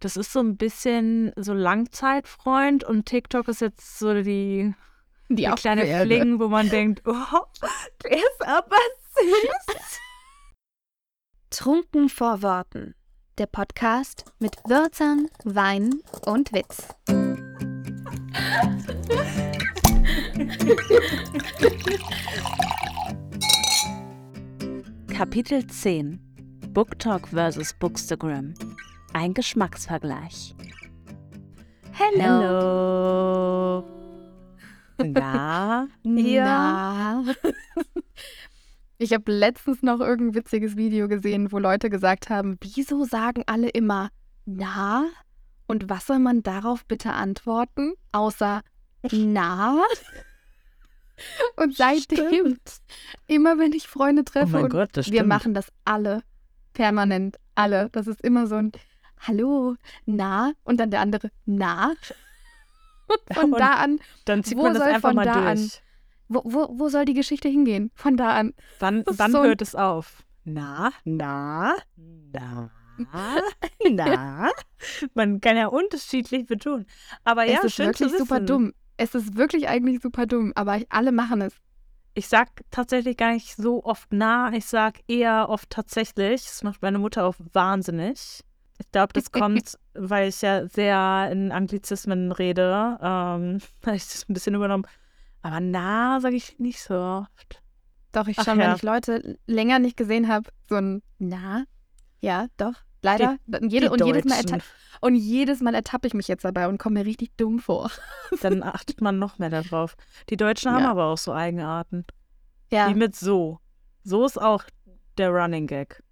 Das ist so ein bisschen so Langzeitfreund und TikTok ist jetzt so die, Die, die kleine. Fling, wo man denkt, oh, der ist aber süß. Trunken vor Worten. Der Podcast mit Wörtern, Wein und Witz. Kapitel 10 BookTok vs. Bookstagram. Ein Geschmacksvergleich. Hello. Hallo. Na? Na. Ich habe letztens noch irgendein witziges Video gesehen, wo Leute gesagt haben, wieso sagen alle immer na? Und was soll man darauf bitte antworten? Außer na? Und seitdem, Stimmt. immer wenn ich Freunde Oh treffe und Gott, das wir machen das alle, permanent, alle. Das ist immer so ein Hallo, na? Und dann der andere, na? Und von Und da an, Dann zieht wo man das soll einfach von mal da an- durch. wo, wo, wo soll die Geschichte hingehen? Von da an. Wann, wann so hört es auf? Na, na, na, na. Man kann ja unterschiedlich betonen. Aber ja, es ist schön wirklich zu wissen. super dumm. Es ist wirklich eigentlich super dumm, aber alle machen es. Ich sag tatsächlich gar nicht so oft na, ich sag eher oft tatsächlich. Das macht meine Mutter auch wahnsinnig. Ich glaube, das kommt, weil ich ja sehr in Anglizismen rede. Ähm, habe ich das ein bisschen übernommen. Aber na, sage ich nicht so oft. Doch, ich schon, ja. wenn ich Leute länger nicht gesehen habe, so ein Na, ja, doch, leider. und, jede, Die und, jedes Mal Deutschen. erta- und jedes Mal ertappe ich mich jetzt dabei und komme mir richtig dumm vor. Dann achtet man noch mehr darauf. Die Deutschen haben Ja. aber auch so Eigenarten. Ja, Wie mit so. So ist auch der Running Gag.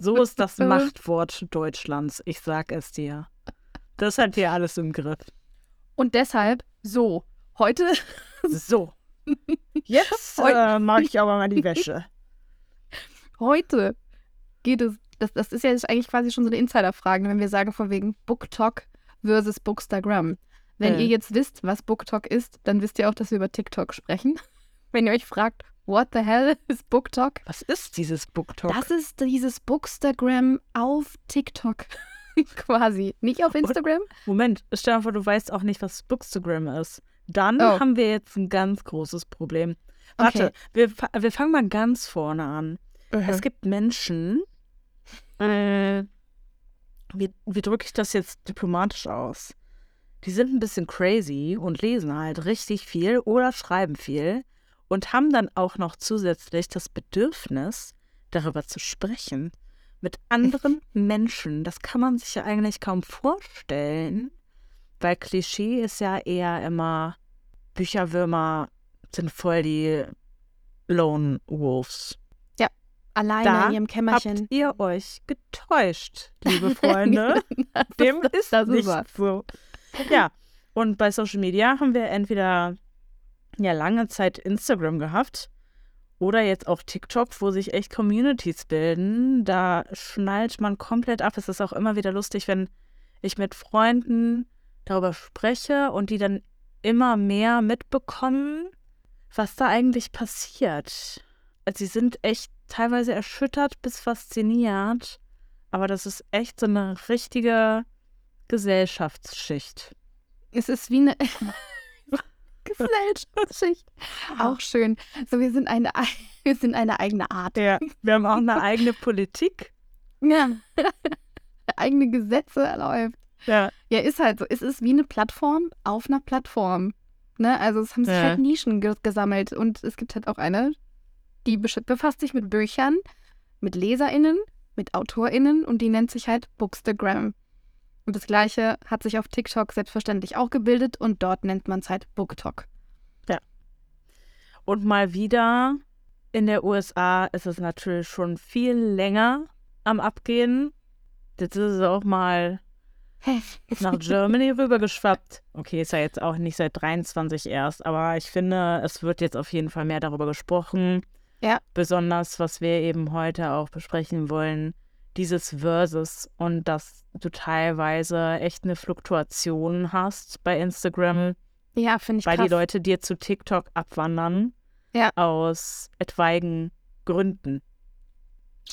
So ist das Machtwort Deutschlands. Ich sag es dir. Das hat hier alles im Griff. und deshalb so. Heute, So. Jetzt äh, mache ich aber mal die Wäsche. heute geht es, das, das ist ja eigentlich quasi schon so eine Insiderfrage, wenn wir sagen von wegen BookTok versus Bookstagram. Wenn Äh. ihr jetzt wisst, was BookTok ist, dann wisst ihr auch, dass wir über TikTok sprechen. Wenn ihr euch fragt, what the hell ist BookTok? Was ist dieses BookTok? Das ist dieses Bookstagram auf TikTok. Quasi. Nicht auf Instagram? Moment, stell dir vor, du weißt auch nicht, was Bookstagram ist. Dann Oh. haben wir jetzt ein ganz großes Problem. Warte, Okay. wir, wir fangen mal ganz vorne an. Es gibt Menschen, äh, wie, wie drücke ich das jetzt diplomatisch aus? Die sind ein bisschen crazy und lesen halt richtig viel oder schreiben viel und haben dann auch noch zusätzlich das Bedürfnis, darüber zu sprechen mit anderen Menschen. Das kann man sich ja eigentlich kaum vorstellen, weil Klischee ist ja eher immer, Bücherwürmer sind voll die Lone Wolves. Alleine Da in ihrem Kämmerchen. Habt ihr euch getäuscht, liebe Freunde? Dem ist das nicht so. Ja, und bei Social Media haben wir entweder ja lange Zeit Instagram gehabt oder jetzt auch TikTok, wo sich echt Communities bilden. Da schnallt man komplett ab. Es ist auch immer wieder lustig, wenn ich mit Freunden darüber spreche und die dann immer mehr mitbekommen, was da eigentlich passiert. Also sie sind echt teilweise erschüttert bis fasziniert, aber das ist echt so eine richtige Gesellschaftsschicht. Es ist wie eine Gesellschaftsschicht. Auch schön. So, wir sind eine, wir sind eine eigene Art. Ja, wir haben auch eine eigene Politik. Ja. eigene Gesetze erläuft. Ja, Ja, ist halt so. Es ist wie eine Plattform auf einer Plattform. Ne? Also es haben sich Ja. halt Nischen ge gesammelt und es gibt halt auch eine, die befasst sich mit Büchern, mit LeserInnen, mit AutorInnen und die nennt sich halt Bookstagram. Und das gleiche hat sich auf TikTok selbstverständlich auch gebildet und dort nennt man es halt BookTok. Und mal wieder in der USA ist es natürlich schon viel länger am Abgehen. Jetzt ist es auch mal nach Germany rübergeschwappt. Okay, ist ja jetzt auch nicht seit 23 erst, aber ich finde, es wird jetzt auf jeden Fall mehr darüber gesprochen. Ja. Besonders, was wir eben heute auch besprechen wollen, dieses Versus und dass du teilweise echt eine Fluktuation hast bei Instagram, Ja, finde ich weil krass. die Leute dir zu TikTok abwandern. Ja. Aus etwaigen Gründen.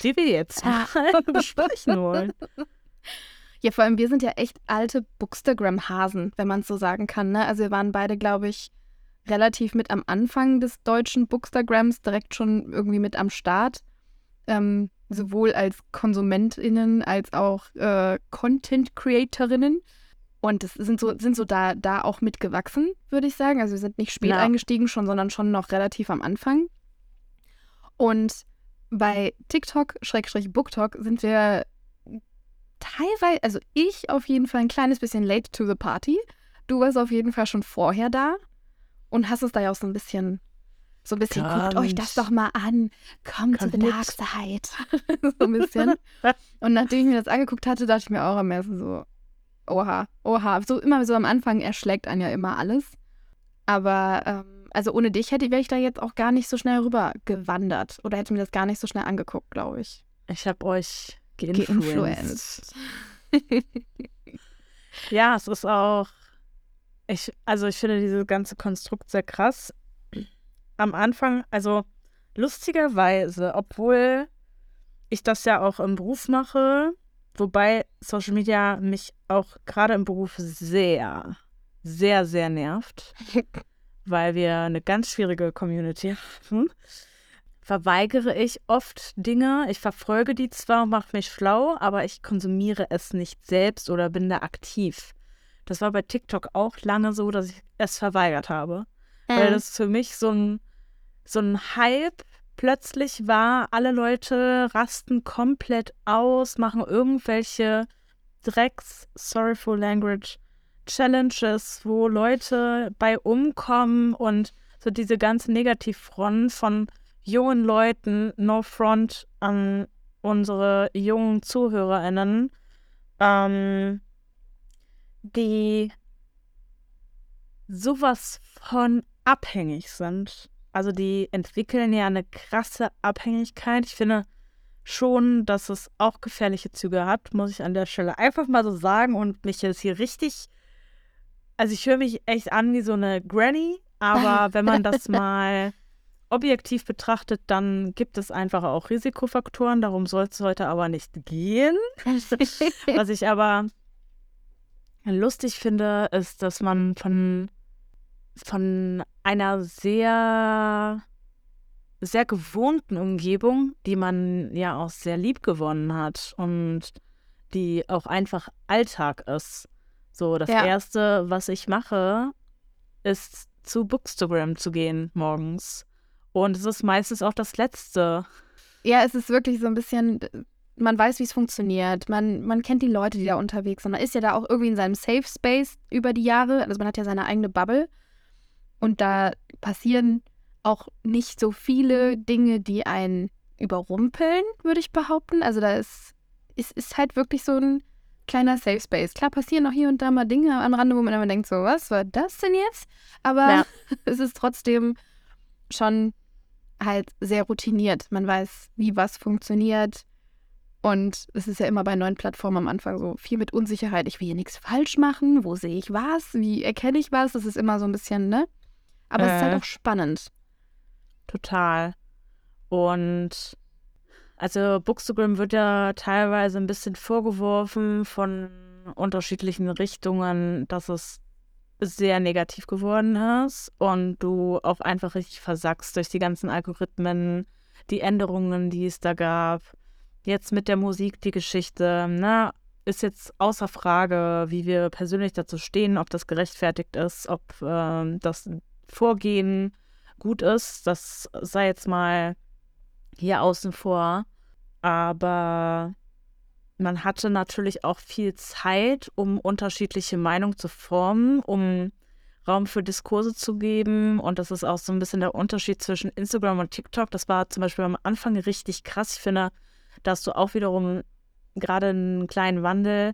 Die wir jetzt mal besprechen wollen. Ja, vor allem wir sind ja echt alte Bookstagram-Hasen, wenn man es so sagen kann. Ne? Also wir waren beide, glaube ich, relativ mit am Anfang des deutschen Bookstagrams, direkt schon irgendwie mit am Start. Ähm, sowohl als KonsumentInnen als auch äh, Content-CreatorInnen. Und das sind so, sind so da, da auch mitgewachsen, würde ich sagen. Also wir sind nicht spät ja. eingestiegen schon, sondern schon noch relativ am Anfang. Und bei TikTok, Schrägstrich BookTok, sind wir teilweise, also ich auf jeden Fall ein kleines bisschen late to the party. Du warst auf jeden Fall schon vorher da und hast es da ja auch so ein bisschen, so ein bisschen, Kommt. guckt euch das doch mal an. Come to the dark side. so ein bisschen. und nachdem ich mir das angeguckt hatte, dachte ich mir auch am ersten so, oha, oha. So immer so am Anfang erschlägt einen ja immer alles. Aber ähm, also ohne dich hätte wäre ich da jetzt auch gar nicht so schnell rüber gewandert oder hätte mir das gar nicht so schnell angeguckt, glaube ich. Ich habe euch geinfluenced. ja, es ist auch. Ich, also ich finde dieses ganze Konstrukt sehr krass. Am Anfang, also lustigerweise, obwohl ich das ja auch im Beruf mache, wobei Social Media mich auch gerade im Beruf sehr, sehr, sehr nervt, weil wir eine ganz schwierige Community haben verweigere ich oft Dinge. Ich verfolge die zwar und mache mich schlau, aber ich konsumiere es nicht selbst oder bin da aktiv. Das war bei TikTok auch lange so, dass ich es verweigert habe. Mhm. Weil das für mich so ein, so ein Hype plötzlich war. Alle Leute rasten komplett aus, machen irgendwelche Drecks, sorry for language, Challenges, wo Leute bei umkommen und so diese ganze Negativfront von jungen Leuten, no front an unsere jungen ZuhörerInnen, ähm, die sowas von abhängig sind. Also die entwickeln ja eine krasse Abhängigkeit. Ich finde schon, dass es auch gefährliche Züge hat, muss ich an der Stelle einfach mal so sagen und mich jetzt hier richtig, also ich höre mich echt an wie so eine Granny, aber wenn man das mal objektiv betrachtet, dann gibt es einfach auch Risikofaktoren. Darum soll es heute aber nicht gehen. Was ich aber lustig finde, ist, dass man von, von einer sehr, sehr gewohnten Umgebung, die man ja auch sehr lieb gewonnen hat und die auch einfach Alltag ist. So, das ja. Erste, was ich mache, ist zu Bookstagram zu gehen morgens. Und es ist meistens auch das Letzte. Ja, es ist wirklich so ein bisschen, man weiß, wie es funktioniert. Man, man kennt die Leute, die da unterwegs sind. Man ist ja da auch irgendwie in seinem Safe Space über die Jahre. Also man hat ja seine eigene Bubble. Und da passieren auch nicht so viele Dinge, die einen überrumpeln, würde ich behaupten. Also da ist, ist, ist halt wirklich so ein kleiner Safe Space. Klar passieren auch hier und da mal Dinge am Rande, wo man immer denkt, so, was war das denn jetzt? Aber ja. es ist trotzdem schon halt sehr routiniert. Man weiß, wie was funktioniert. Und es ist ja immer bei neuen Plattformen am Anfang so viel mit Unsicherheit. Ich will hier nichts falsch machen. Wo sehe ich was? Wie erkenne ich was? Das ist immer so ein bisschen, ne? Aber äh, es ist halt äh. auch spannend. Total. Und also Bookstagram wird ja teilweise ein bisschen vorgeworfen von unterschiedlichen Richtungen, dass es sehr negativ geworden ist und du auch einfach richtig versackst durch die ganzen Algorithmen, die Änderungen, die es da gab. Jetzt mit der Musik die Geschichte, na, ist jetzt außer Frage, wie wir persönlich dazu stehen, ob das gerechtfertigt ist, ob äh, das Vorgehen gut ist. Das sei jetzt mal hier außen vor. Aber man hatte natürlich auch viel Zeit, um unterschiedliche Meinungen zu formen, um Raum für Diskurse zu geben. Und das ist auch so ein bisschen der Unterschied zwischen Instagram und TikTok. Das war zum Beispiel am Anfang richtig krass. Ich finde, da hast du auch wiederum gerade einen kleinen Wandel,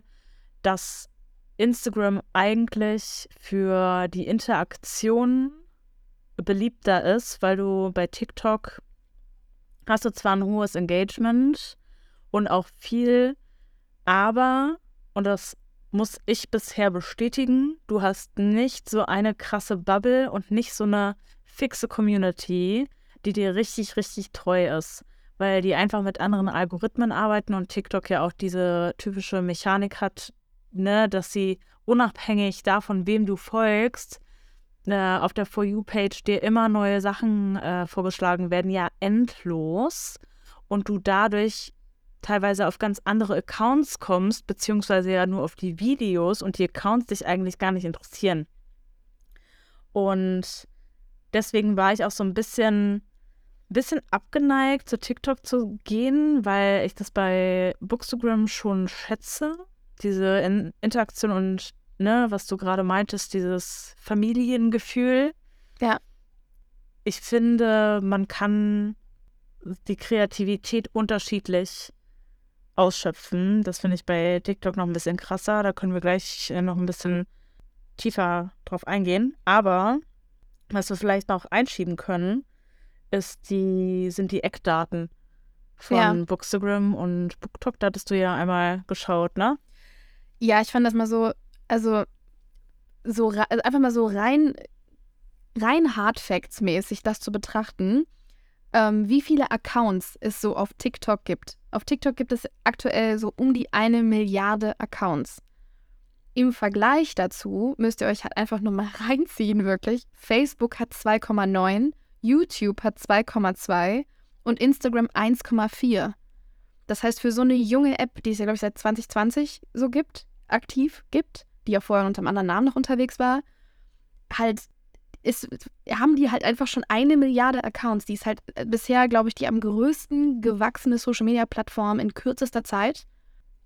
dass Instagram eigentlich für die Interaktion beliebter ist, weil du bei TikTok hast du zwar ein hohes Engagement und auch viel aber, und das muss ich bisher bestätigen, du hast nicht so eine krasse Bubble und nicht so eine fixe Community, die dir richtig, richtig treu ist. weil die einfach mit anderen Algorithmen arbeiten und TikTok ja auch diese typische Mechanik hat, ne, dass sie unabhängig davon, wem du folgst, äh, auf der For You-Page dir immer neue Sachen äh, vorgeschlagen werden, ja endlos. Und du dadurch teilweise auf ganz andere Accounts kommst, beziehungsweise ja nur auf die Videos und die Accounts dich eigentlich gar nicht interessieren. Und deswegen war ich auch so ein bisschen, bisschen abgeneigt, zu TikTok zu gehen, weil ich das bei Bookstagram schon schätze, diese In Interaktion und ne, was du gerade meintest, dieses Familiengefühl. Ja. Ich finde, man kann die Kreativität unterschiedlich ausschöpfen. Das finde ich bei TikTok noch ein bisschen krasser. Da können wir gleich äh, noch ein bisschen tiefer drauf eingehen. Aber was wir vielleicht noch einschieben können, ist die, sind die Eckdaten von ja. Bookstagram und BookTok. Da hattest du ja einmal geschaut, ne? Ja, ich fand das mal so, also so also einfach mal so rein, rein Hard Facts mäßig das zu betrachten, ähm, wie viele Accounts es so auf TikTok gibt. Auf TikTok gibt es aktuell so um die eine Milliarde Accounts. Im Vergleich dazu müsst ihr euch halt einfach nur mal reinziehen, wirklich. Facebook hat 2,9, YouTube hat 2,2 und Instagram 1,4. Das heißt, für so eine junge App, die es ja, glaube ich, seit 2020 so gibt, aktiv gibt, die ja vorher unter einem anderen Namen noch unterwegs war, halt ist, haben die halt einfach schon eine Milliarde Accounts. Die ist halt äh, bisher, glaube ich, die am größten gewachsene Social-Media-Plattform in kürzester Zeit.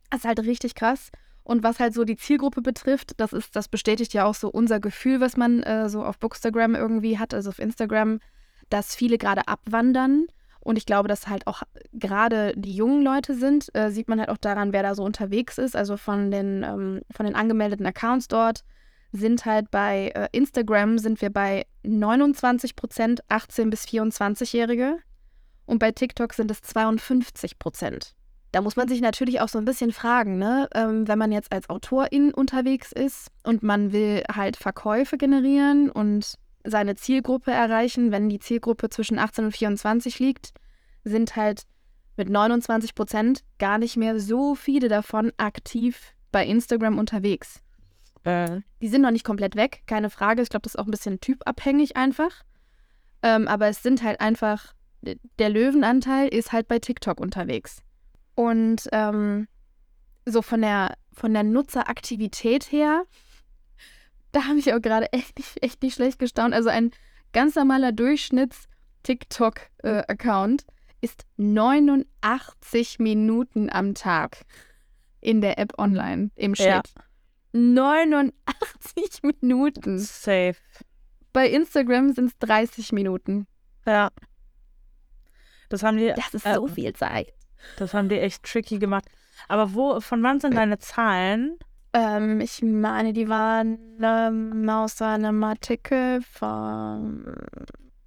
Das ist halt richtig krass. Und was halt so die Zielgruppe betrifft, das ist, das bestätigt ja auch so unser Gefühl, was man äh, so auf Bookstagram irgendwie hat, also auf Instagram, dass viele gerade abwandern. Und ich glaube, dass halt auch gerade die jungen Leute sind, äh, sieht man halt auch daran, wer da so unterwegs ist. Also von den, ähm, von den angemeldeten Accounts dort sind halt bei äh, Instagram sind wir bei 29 Prozent 18 bis 24-Jährige und bei TikTok sind es 52 Prozent. Da muss man sich natürlich auch so ein bisschen fragen, ne? Ähm, wenn man jetzt als Autorin unterwegs ist und man will halt Verkäufe generieren und seine Zielgruppe erreichen, wenn die Zielgruppe zwischen 18 und 24 liegt, sind halt mit 29 Prozent gar nicht mehr so viele davon aktiv bei Instagram unterwegs. Äh. Die sind noch nicht komplett weg, keine Frage. Ich glaube, das ist auch ein bisschen typabhängig einfach. Ähm, aber es sind halt einfach, der Löwenanteil ist halt bei TikTok unterwegs. Und ähm, so von der, von der Nutzeraktivität her, da habe ich auch gerade echt nicht, echt nicht schlecht gestaunt. Also ein ganz normaler Durchschnitts-TikTok-Account äh, ist 89 Minuten am Tag in der App online im Schnitt. Ja. 89 Minuten. Safe. Bei Instagram sind es 30 Minuten. Ja. Das haben die. Das ist äh, so viel Zeit. Das haben die echt tricky gemacht. Aber wo, von wann sind deine Zahlen? Ähm, ich meine, die waren ähm, aus einem Artikel von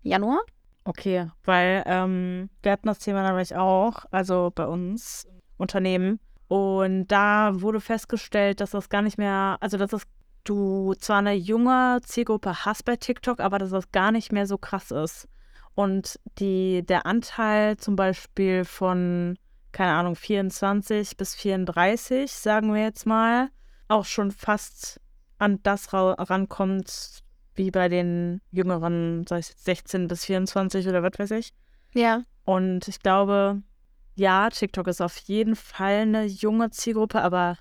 Januar. Okay, weil ähm, wir hatten das Thema nämlich auch, also bei uns Unternehmen, und da wurde festgestellt, dass das gar nicht mehr, also dass das, du zwar eine junge Zielgruppe hast bei TikTok, aber dass das gar nicht mehr so krass ist. Und die, der Anteil zum Beispiel von, keine Ahnung, 24 bis 34, sagen wir jetzt mal, auch schon fast an das rankommt, wie bei den jüngeren, sei es jetzt 16 bis 24 oder was weiß ich. Ja. Und ich glaube, ja, TikTok ist auf jeden Fall eine junge Zielgruppe, aber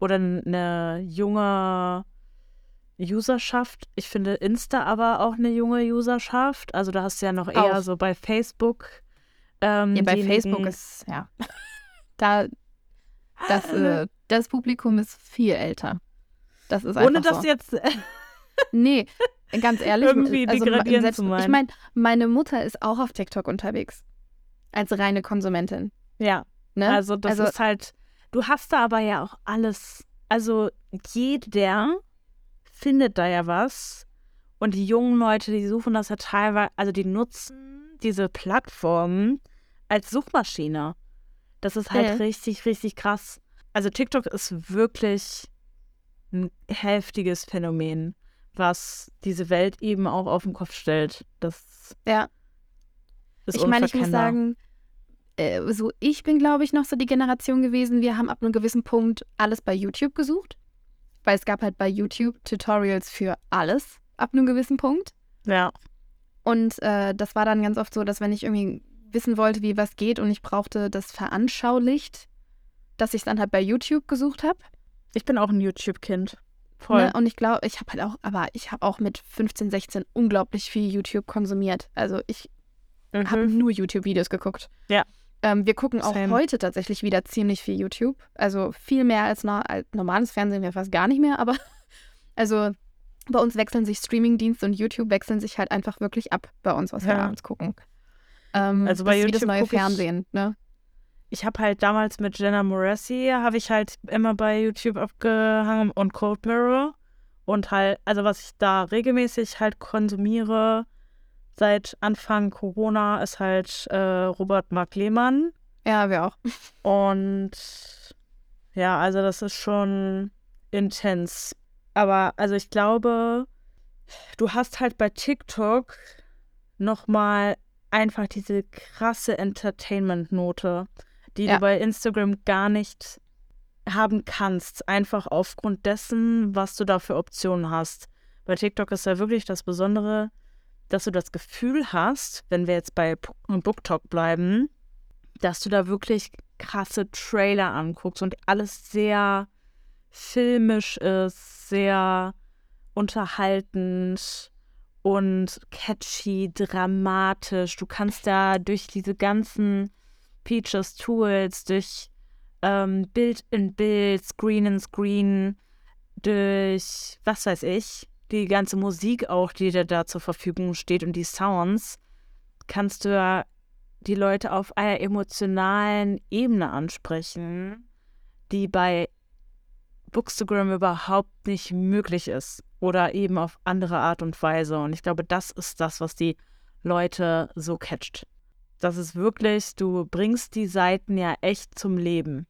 oder eine junge Userschaft. Ich finde Insta aber auch eine junge Userschaft. Also da hast du ja noch eher auch. so bei Facebook. Ähm, ja, bei Facebook ist, ja. da, das, äh, das Publikum ist viel älter. Das ist Ohne dass so. jetzt. nee, ganz ehrlich. Irgendwie also, selbst, zu meinen. Ich meine, meine Mutter ist auch auf TikTok unterwegs als reine Konsumentin. Ja. Ne? Also das also, ist halt, du hast da aber ja auch alles. Also jeder findet da ja was. Und die jungen Leute, die suchen das ja teilweise, also die nutzen diese Plattformen als Suchmaschine. Das ist halt ja. richtig, richtig krass. Also TikTok ist wirklich ein heftiges Phänomen, was diese Welt eben auch auf den Kopf stellt. Das ja ist ich meine, ich muss sagen, äh, so ich bin, glaube ich, noch so die Generation gewesen, wir haben ab einem gewissen Punkt alles bei YouTube gesucht. Weil es gab halt bei YouTube Tutorials für alles ab einem gewissen Punkt. Ja. Und äh, das war dann ganz oft so, dass wenn ich irgendwie wissen wollte, wie was geht und ich brauchte das veranschaulicht, dass ich es dann halt bei YouTube gesucht habe. Ich bin auch ein YouTube-Kind. Voll. Ne? Und ich glaube, ich habe halt auch, aber ich habe auch mit 15, 16 unglaublich viel YouTube konsumiert. Also ich Mhm. habe nur YouTube-Videos geguckt. Ja. Ähm, wir gucken auch Same. heute tatsächlich wieder ziemlich viel YouTube. Also viel mehr als, no als normales Fernsehen wir fast gar nicht mehr, aber also bei uns wechseln sich Streamingdienste und YouTube wechseln sich halt einfach wirklich ab bei uns, was wir Ja. abends gucken. Ähm, Also bei das YouTube neue guck ich- Fernsehen, ne? Ich habe halt damals mit Jenna Morassi, habe ich halt immer bei YouTube abgehangen und Cold Mirror. Und halt, also was ich da regelmäßig halt konsumiere seit Anfang Corona, ist halt äh, Robert Mark Lehmann. Ja, wir auch. Und ja, also das ist schon intens. Aber also ich glaube, du hast halt bei TikTok nochmal einfach diese krasse Entertainment-Note, die Ja. du bei Instagram gar nicht haben kannst. Einfach aufgrund dessen, was du da für Optionen hast. Bei TikTok ist ja wirklich das Besondere, dass du das Gefühl hast, wenn wir jetzt bei BookTok bleiben, dass du da wirklich krasse Trailer anguckst und alles sehr filmisch ist, sehr unterhaltend und catchy, dramatisch. Du kannst da durch diese ganzen Features, Tools, durch ähm, Bild in Bild, Screen in Screen, durch was weiß ich, die ganze Musik auch, die dir da zur Verfügung steht und die Sounds, kannst du ja die Leute auf einer emotionalen Ebene ansprechen, die bei Bookstagram überhaupt nicht möglich ist oder eben auf andere Art und Weise. Und ich glaube, das ist das, was die Leute so catcht. Das ist wirklich, du bringst die Seiten ja echt zum Leben.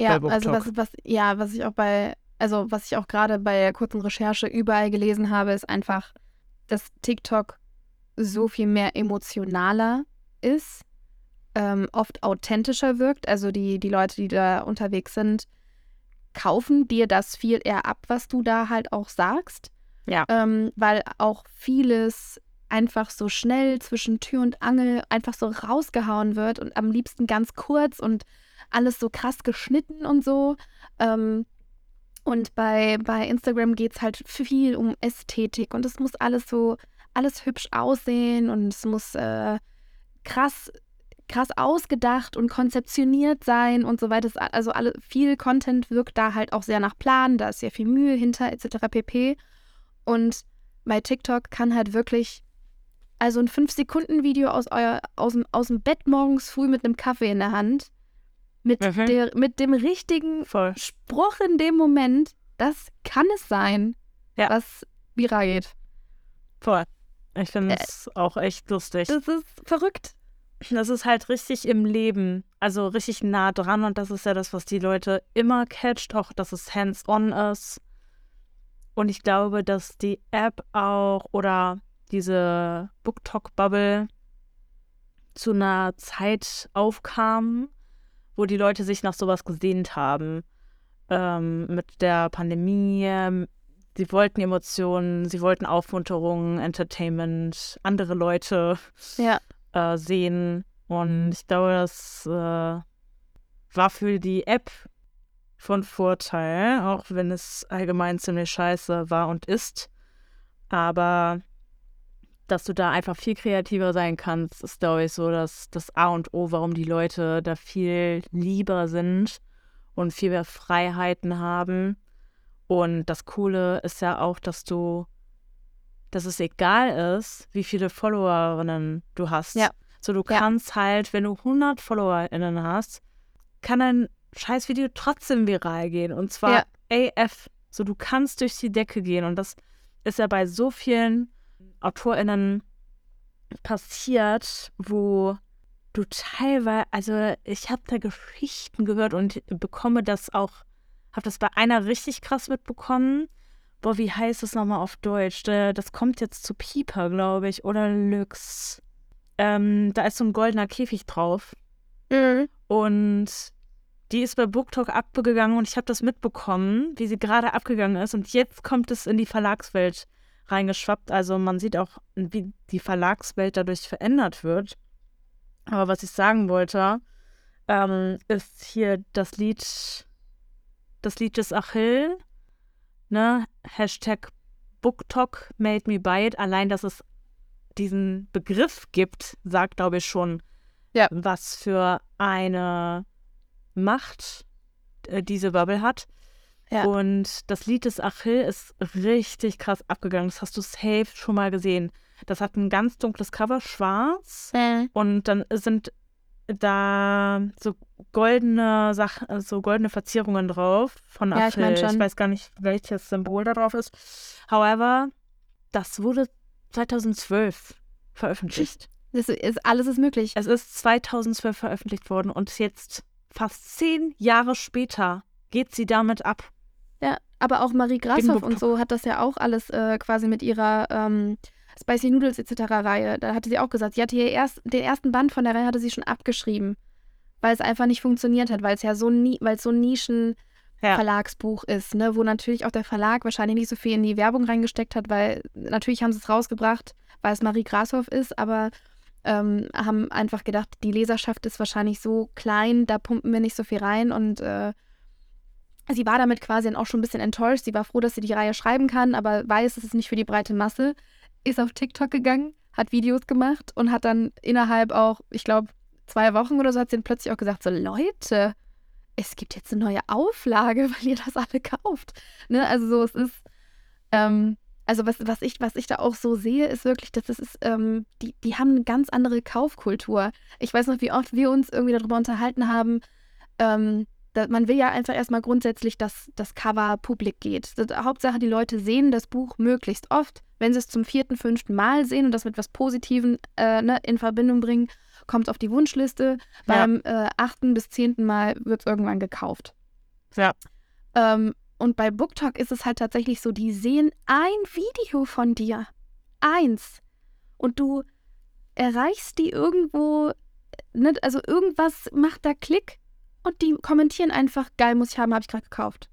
Ja, also was, was, ja, was ich auch bei, also was ich auch gerade bei der kurzen Recherche überall gelesen habe, ist einfach, dass TikTok so viel mehr emotionaler ist, ähm, oft authentischer wirkt. Also die, die Leute, die da unterwegs sind, kaufen dir das viel eher ab, was du da halt auch sagst. Ja. Ähm, weil auch vieles einfach so schnell zwischen Tür und Angel einfach so rausgehauen wird und am liebsten ganz kurz und alles so krass geschnitten und so. Ähm, und bei, bei Instagram geht es halt viel um Ästhetik und es muss alles so, alles hübsch aussehen und es muss äh, krass, krass ausgedacht und konzeptioniert sein und so weiter. Also alle, viel Content wirkt da halt auch sehr nach Plan, da ist sehr viel Mühe hinter etc. pp. Und bei TikTok kann halt wirklich, also ein 5-Sekunden-Video aus, euer, aus, dem, aus dem Bett morgens früh mit einem Kaffee in der Hand, mit, Mhm. der, mit dem richtigen Voll. Spruch in dem Moment, das kann es sein, Ja. was viral geht. Voll. Ich finde Äh, es auch echt lustig. Das ist verrückt. Das ist halt richtig im Leben, also richtig nah dran und das ist ja das, was die Leute immer catcht, auch dass es hands-on ist. Und ich glaube, dass die App auch oder diese BookTok-Bubble zu einer Zeit aufkam, wo die Leute sich nach sowas gesehnt haben. Ähm, mit der Pandemie. Sie wollten Emotionen, sie wollten Aufmunterung, Entertainment, andere Leute Ja. Äh, sehen. Und ich glaube, das äh, war für die App von Vorteil, auch wenn es allgemein ziemlich scheiße war und ist. Aber dass du da einfach viel kreativer sein kannst, ist, glaube ich, so das, das A und O, warum die Leute da viel lieber sind und viel mehr Freiheiten haben. Und das Coole ist ja auch, dass du, dass es egal ist, wie viele Followerinnen du hast. Ja. So, du Ja. kannst halt, wenn du 100 FollowerInnen hast, kann dein Scheißvideo trotzdem viral gehen. Und zwar AF. So, du kannst durch die Decke gehen. Und das ist ja bei so vielen AutorInnen passiert, wo du teilweise, also ich habe da Geschichten gehört und bekomme das auch, habe das bei einer richtig krass mitbekommen. Boah, wie heißt es nochmal auf Deutsch? Äh, Das kommt jetzt zu Pieper, glaube ich, oder Lux. Ähm, da ist so ein goldener Käfig drauf. Mhm. Und die ist bei BookTok abgegangen und ich habe das mitbekommen, wie sie gerade abgegangen ist. Und jetzt kommt es in die Verlagswelt reingeschwappt. Also man sieht auch, wie die Verlagswelt dadurch verändert wird. Aber was ich sagen wollte, ähm, ist hier das Lied, das Lied des Achill, ne? Hashtag BookTok made me buy it. Allein, dass es diesen Begriff gibt, sagt, glaube ich, schon, ja. was für eine Macht äh, diese Bubble hat. Ja. Und das Lied des Achill ist richtig krass abgegangen. Das hast du safe schon mal gesehen. Das hat ein ganz dunkles Cover, schwarz. Äh. Und dann sind da so goldene Sachen, so goldene Verzierungen drauf von. Ja, ich, mein ich weiß gar nicht, welches Symbol da drauf ist. However, das wurde 2012 veröffentlicht. Das ist, alles ist möglich. Es ist 2012 veröffentlicht worden und jetzt fast zehn Jahre später geht sie damit ab. Ja, aber auch Marie Grashoff und so hat das ja auch alles äh, quasi mit ihrer ähm, Spicy Noodles etc. Reihe. Da hatte sie auch gesagt, sie hatte ihr erst, den ersten Band von der Reihe hatte sie schon abgeschrieben, weil es einfach nicht funktioniert hat, weil es ja so nie, weil es so ein Nischen ja. Verlagsbuch ist, ne, wo natürlich auch der Verlag wahrscheinlich nicht so viel in die Werbung reingesteckt hat, weil natürlich haben sie es rausgebracht, weil es Marie Grashoff ist, aber ähm, haben einfach gedacht, die Leserschaft ist wahrscheinlich so klein, da pumpen wir nicht so viel rein und äh, sie war damit quasi dann auch schon ein bisschen enttäuscht. Sie war froh, dass sie die Reihe schreiben kann, aber weiß, es ist nicht für die breite Masse. Ist auf TikTok gegangen, hat Videos gemacht und hat dann innerhalb auch, ich glaube, zwei Wochen oder so, hat sie dann plötzlich auch gesagt: So, Leute, es gibt jetzt eine neue Auflage, weil ihr das alle kauft. Ne? Also, so, es ist. Ähm, also was, was, ich, was ich da auch so sehe, ist wirklich, dass es ist, ähm, die, die haben eine ganz andere Kaufkultur. Ich weiß noch, wie oft wir uns irgendwie darüber unterhalten haben. Ähm, man will ja einfach erstmal grundsätzlich, dass das Cover publik geht. Das, Hauptsache, die Leute sehen das Buch möglichst oft. Wenn sie es zum vierten, fünften Mal sehen und das mit was Positivem äh, ne, in Verbindung bringen, kommt es auf die Wunschliste. Ja. Beim äh, achten bis zehnten Mal wird es irgendwann gekauft. Ja. Ähm, und bei BookTok ist es halt tatsächlich so, die sehen ein Video von dir. Eins. Und du erreichst die irgendwo, ne, also irgendwas macht da Klick und die kommentieren einfach, geil, muss ich haben, habe ich gerade gekauft.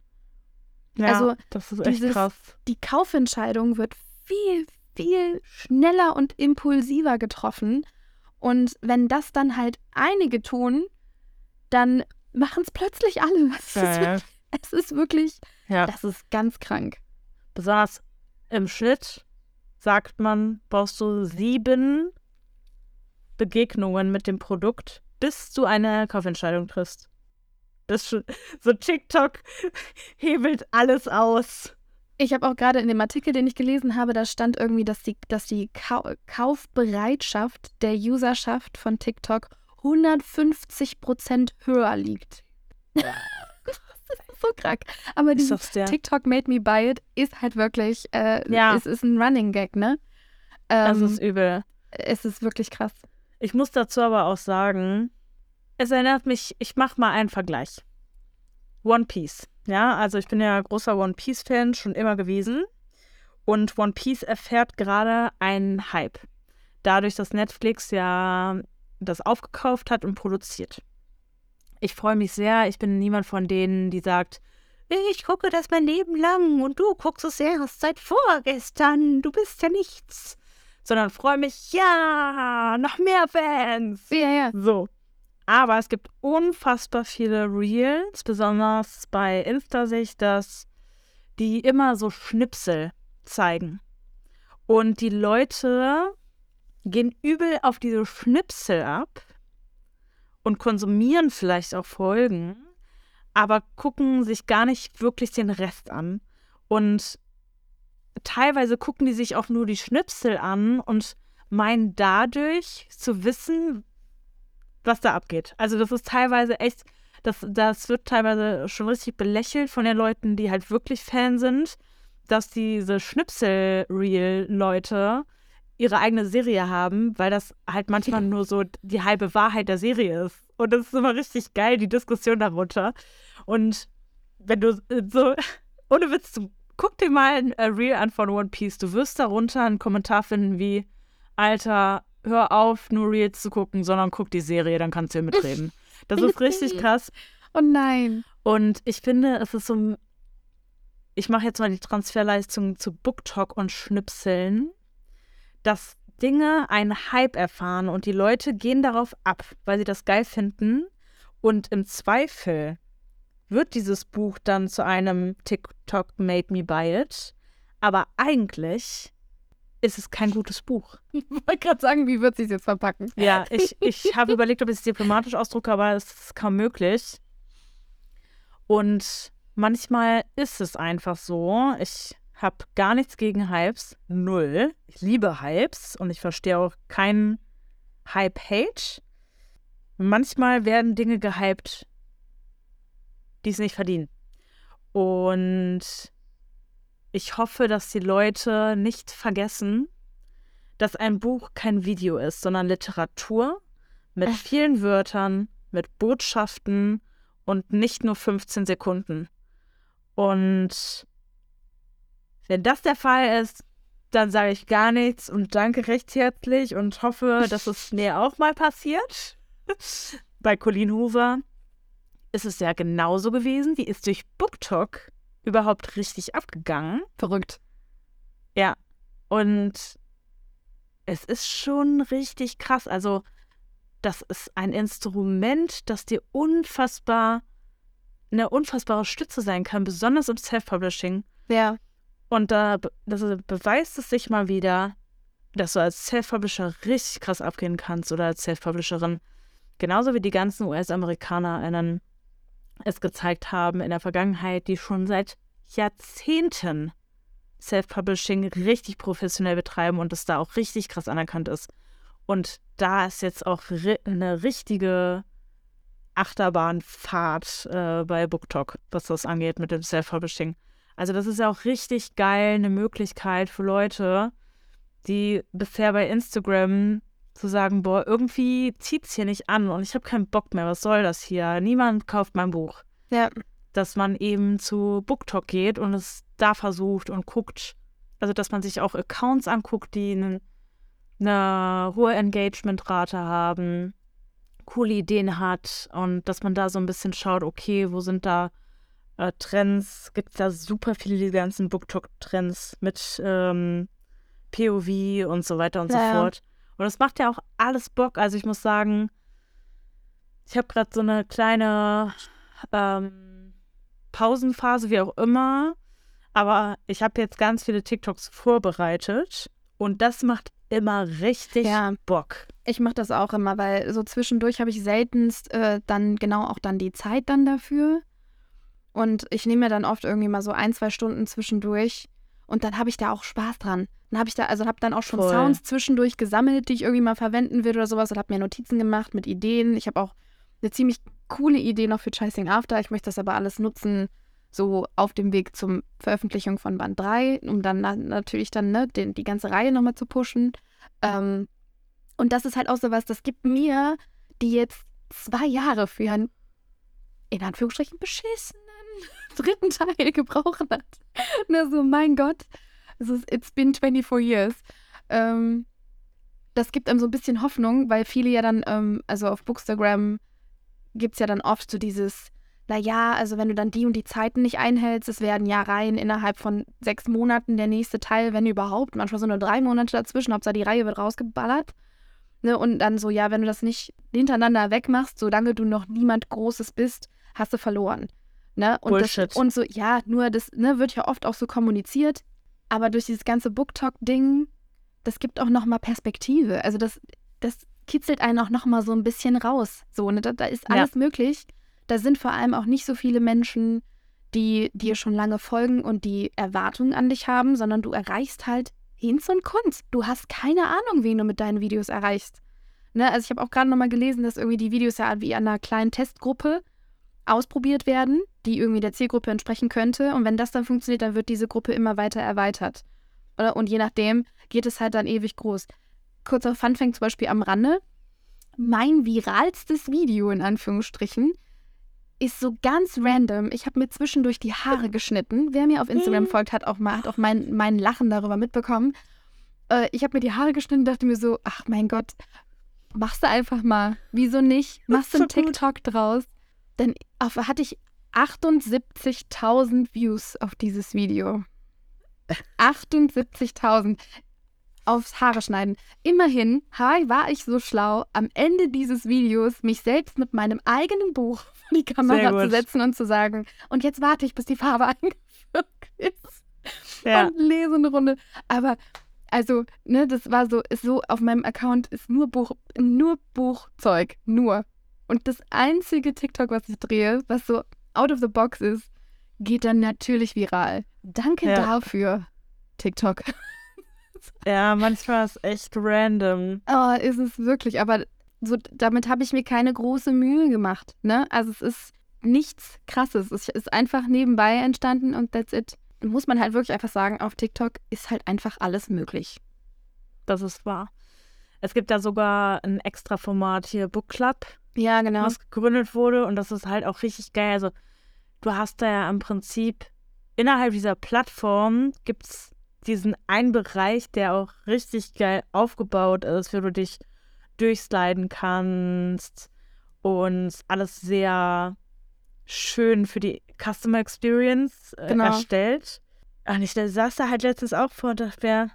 Ja, also das ist echt dieses, krass. Die Kaufentscheidung wird viel, viel schneller und impulsiver getroffen. Und wenn das dann halt einige tun, dann machen es plötzlich alle. Ja, es ist wirklich, ja. das ist ganz krank. Besonders im Schnitt sagt man, brauchst du sieben Begegnungen mit dem Produkt, bis du eine Kaufentscheidung triffst. Das schon, so TikTok hebelt alles aus. Ich habe auch gerade in dem Artikel, den ich gelesen habe, da stand irgendwie, dass die, dass die Kau Kaufbereitschaft der Userschaft von TikTok 150 Prozent höher liegt. so krank. Aber dieses TikTok made me buy it ist halt wirklich, äh, ja. es ist ein Running Gag, ne? Ähm, das ist übel. Es ist wirklich krass. Ich muss dazu aber auch sagen, es erinnert mich, ich mache mal einen Vergleich. One Piece. Ja, also ich bin ja großer One Piece-Fan schon immer gewesen. Und One Piece erfährt gerade einen Hype. Dadurch, dass Netflix ja das aufgekauft hat und produziert. Ich freue mich sehr. Ich bin niemand von denen, die sagt, ich gucke das mein Leben lang und du guckst es erst seit vorgestern. Du bist ja nichts. Sondern freue mich, ja, noch mehr Fans. Ja, ja. So. Aber es gibt unfassbar viele Reels, besonders bei Insta sehe ich das, die immer so Schnipsel zeigen. Und die Leute gehen übel auf diese Schnipsel ab und konsumieren vielleicht auch Folgen, aber gucken sich gar nicht wirklich den Rest an. Und teilweise gucken die sich auch nur die Schnipsel an und meinen dadurch zu wissen, was da abgeht. Also das ist teilweise echt, das, das wird teilweise schon richtig belächelt von den Leuten, die halt wirklich Fan sind, dass diese Schnipsel-Real-Leute ihre eigene Serie haben, weil das halt manchmal nur so die halbe Wahrheit der Serie ist. Und das ist immer richtig geil, die Diskussion darunter. Und wenn du äh, so, ohne Witz, du, guck dir mal ein Reel an von One Piece. Du wirst darunter einen Kommentar finden wie, Alter, hör auf, nur Reels zu gucken, sondern guck die Serie, dann kannst du hier mitreden. Das ist richtig krass. Oh nein. Und ich finde, es ist so. Ich mache jetzt mal die Transferleistung zu BookTok und Schnipseln, dass Dinge einen Hype erfahren und die Leute gehen darauf ab, weil sie das geil finden. Und im Zweifel wird dieses Buch dann zu einem TikTok Made Me Buy It. Aber eigentlich ist es kein gutes Buch. Ich wollte gerade sagen, wie wird sie es jetzt verpacken? Ja, ich, ich habe überlegt, ob ich es diplomatisch ausdrucke, aber es ist kaum möglich. Und manchmal ist es einfach so. Ich habe gar nichts gegen Hypes. Null. Ich liebe Hypes und ich verstehe auch keinen Hype-Hate. Manchmal werden Dinge gehypt, die es nicht verdienen. Und ich hoffe, dass die Leute nicht vergessen, dass ein Buch kein Video ist, sondern Literatur mit vielen Wörtern, mit Botschaften und nicht nur 15 Sekunden. Und wenn das der Fall ist, dann sage ich gar nichts und danke recht herzlich und hoffe, dass es mir auch mal passiert. Bei Colleen Hoover ist es ja genauso gewesen. Die ist durch BookTok überhaupt richtig abgegangen. Verrückt. Ja. Und es ist schon richtig krass. Also, das ist ein Instrument, das dir unfassbar eine unfassbare Stütze sein kann, besonders im Self-Publishing. Ja. Und da das beweist es sich mal wieder, dass du als Self-Publisher richtig krass abgehen kannst oder als Self-Publisherin. Genauso wie die ganzen US-AmerikanerInnen es gezeigt haben in der Vergangenheit, die schon seit Jahrzehnten Self-Publishing richtig professionell betreiben und es da auch richtig krass anerkannt ist. Und da ist jetzt auch eine richtige Achterbahnfahrt äh, bei BookTok, was das angeht mit dem Self-Publishing. Also das ist ja auch richtig geil, eine Möglichkeit für Leute, die bisher bei Instagram zu sagen, boah, irgendwie zieht es hier nicht an und ich habe keinen Bock mehr, was soll das hier? Niemand kauft mein Buch. Ja. Dass man eben zu BookTok geht und es da versucht und guckt, also dass man sich auch Accounts anguckt, die eine, eine hohe Engagementrate haben, coole Ideen hat und dass man da so ein bisschen schaut, okay, wo sind da äh, Trends? Gibt es da super viele die ganzen BookTok-Trends mit ähm, POV und so weiter und ja. so fort. Und es macht ja auch alles Bock. Also ich muss sagen, ich habe gerade so eine kleine ähm, Pausenphase, wie auch immer. Aber ich habe jetzt ganz viele TikToks vorbereitet. Und das macht immer richtig ja. Bock. Ich mache das auch immer, weil so zwischendurch habe ich seltenst äh, dann genau auch dann die Zeit dann dafür. Und ich nehme mir dann oft irgendwie mal so ein, zwei Stunden zwischendurch und dann habe ich da auch Spaß dran. Dann habe ich da, also habe dann auch schon Voll. Sounds zwischendurch gesammelt, die ich irgendwie mal verwenden will oder sowas und habe mir Notizen gemacht mit Ideen. Ich habe auch eine ziemlich coole Idee noch für Chasing After. Ich möchte das aber alles nutzen, so auf dem Weg zur Veröffentlichung von Band 3, um dann na natürlich dann ne, den, die ganze Reihe nochmal zu pushen. Ähm, und das ist halt auch so was, das gibt mir, die jetzt zwei Jahre für einen, in Anführungsstrichen, beschissenen dritten Teil gebrochen hat. Na so, mein Gott. Es ist, it's been 24 years. Ähm, das gibt einem so ein bisschen Hoffnung, weil viele ja dann, ähm, also auf Bookstagram gibt es ja dann oft so dieses, naja, also wenn du dann die und die Zeiten nicht einhältst, es werden ja rein innerhalb von sechs Monaten der nächste Teil, wenn überhaupt, manchmal so nur drei Monate dazwischen, Hauptsache die Reihe wird rausgeballert. Ne, und dann so, ja, wenn du das nicht hintereinander wegmachst, solange du noch niemand Großes bist, hast du verloren. Ne? Und Bullshit. Das, und so, ja, nur das ne, wird ja oft auch so kommuniziert. Aber durch dieses ganze Booktalk-Ding, das gibt auch nochmal Perspektive. Also das, das kitzelt einen auch nochmal so ein bisschen raus. So, ne? da, da ist alles ja. möglich. Da sind vor allem auch nicht so viele Menschen, die dir schon lange folgen und die Erwartungen an dich haben, sondern du erreichst halt Hinz und Kunst. Du hast keine Ahnung, wen du mit deinen Videos erreichst. Ne? Also ich habe auch gerade nochmal gelesen, dass irgendwie die Videos ja wie an einer kleinen Testgruppe ausprobiert werden, die irgendwie der Zielgruppe entsprechen könnte. Und wenn das dann funktioniert, dann wird diese Gruppe immer weiter erweitert. Und je nachdem geht es halt dann ewig groß. Kurzer Funfact zum Beispiel am Rande. Mein viralstes Video in Anführungsstrichen ist so ganz random. Ich habe mir zwischendurch die Haare geschnitten. Wer mir auf Instagram mhm. folgt, hat auch, mal, hat auch mein, mein Lachen darüber mitbekommen. Äh, ich habe mir die Haare geschnitten und dachte mir so, ach mein Gott, machst du einfach mal. Wieso nicht? Machst du so einen TikTok draus. Dann auf, hatte ich 78.000 Views auf dieses Video. 78.000 aufs Haare schneiden. Immerhin war ich so schlau, am Ende dieses Videos mich selbst mit meinem eigenen Buch vor die Kamera zu setzen und zu sagen, und jetzt warte ich, bis die Farbe eingeführt ist. Ja. Und lese eine Runde. Aber also, ne, das war so, ist so, auf meinem Account ist nur Buch, nur Buchzeug, nur. Und das einzige TikTok, was ich drehe, was so out of the box ist, geht dann natürlich viral. Danke ja. dafür, TikTok. Ja, manchmal ist es echt random. Oh, ist es wirklich, aber so, damit habe ich mir keine große Mühe gemacht. Ne? Also es ist nichts krasses. Es ist einfach nebenbei entstanden und that's it. Muss man halt wirklich einfach sagen, auf TikTok ist halt einfach alles möglich. Das ist wahr. Es gibt da sogar ein extra Format hier, Book Club. Ja, genau. Was gegründet wurde und das ist halt auch richtig geil. Also du hast da ja im Prinzip innerhalb dieser Plattform gibt es diesen einen Bereich, der auch richtig geil aufgebaut ist, wo du dich durchsliden kannst und alles sehr schön für die Customer Experience äh, genau. erstellt. Und ich saß da halt letztens auch vor und dachte,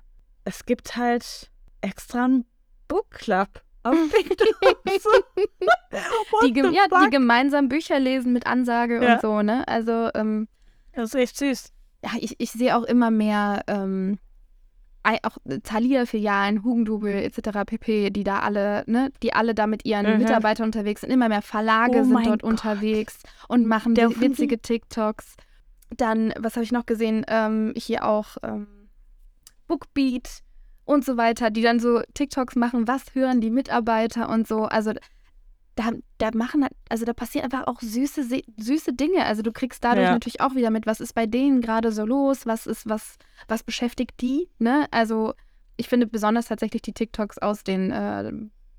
es gibt halt extra einen Book Club. Auf die, ja, die gemeinsam Bücher lesen mit Ansage ja. und so, ne? Also, ähm, das ist echt süß ja, ich, ich sehe auch immer mehr ähm, auch Thalia-Filialen, Hugendubel etc. pp., die da alle, ne, die alle da mit ihren mhm. Mitarbeitern unterwegs sind. Immer mehr Verlage oh sind dort Gott. unterwegs und machen Der witzige TikToks. Dann, was habe ich noch gesehen? Ähm, hier auch ähm, Bookbeat und so weiter, die dann so TikToks machen, was hören die Mitarbeiter und so. Also da, da machen, also da passieren einfach auch süße, süße Dinge. Also du kriegst dadurch ja. natürlich auch wieder mit, was ist bei denen gerade so los, was ist, was, was beschäftigt die, ne? Also ich finde besonders tatsächlich die TikToks aus den äh,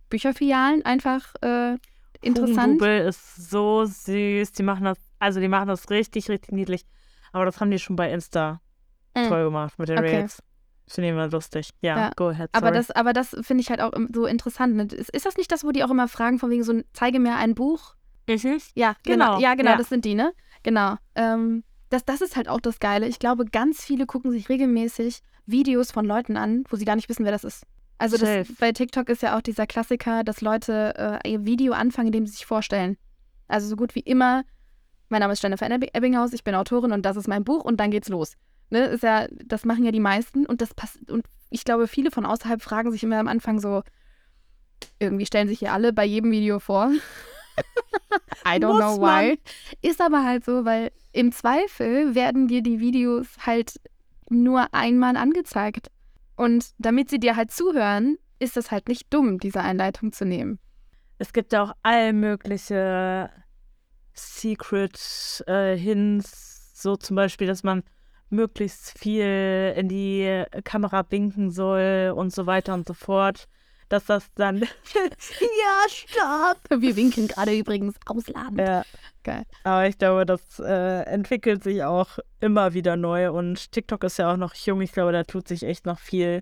Bücherfilialen einfach äh, interessant. Google ist so süß. Die machen das, also die machen das richtig, richtig niedlich. Aber das haben die schon bei Insta mhm. toll gemacht mit den okay. Reels. Finde ich immer lustig. Ja, ja. go ahead. Sorry. Aber das, aber das finde ich halt auch so interessant. Ne? Ist, ist das nicht das, wo die auch immer fragen, von wegen so, zeige mir ein Buch? Ist es? Ja, genau. genau. Ja, genau, ja. das sind die, ne? Genau. Ähm, das, das ist halt auch das Geile. Ich glaube, ganz viele gucken sich regelmäßig Videos von Leuten an, wo sie gar nicht wissen, wer das ist. Also das, bei TikTok ist ja auch dieser Klassiker, dass Leute äh, ihr Video anfangen, indem sie sich vorstellen. Also so gut wie immer, mein Name ist Jennifer Ebbinghaus, ich bin Autorin und das ist mein Buch und dann geht's los. Ne, ist ja, das machen ja die meisten und das passt. Und ich glaube, viele von außerhalb fragen sich immer am Anfang so, irgendwie stellen sich hier alle bei jedem Video vor. I don't know why. Ist aber halt so, weil im Zweifel werden dir die Videos halt nur einmal angezeigt. Und damit sie dir halt zuhören, ist es halt nicht dumm, diese Einleitung zu nehmen. Es gibt ja auch all mögliche Secret äh, Hints, so zum Beispiel, dass man möglichst viel in die Kamera winken soll und so weiter und so fort. Dass das dann. ja, stopp! Wir winken gerade übrigens ausladend. Ja. Geil. Aber ich glaube, das äh, entwickelt sich auch immer wieder neu und TikTok ist ja auch noch jung. Ich glaube, da tut sich echt noch viel,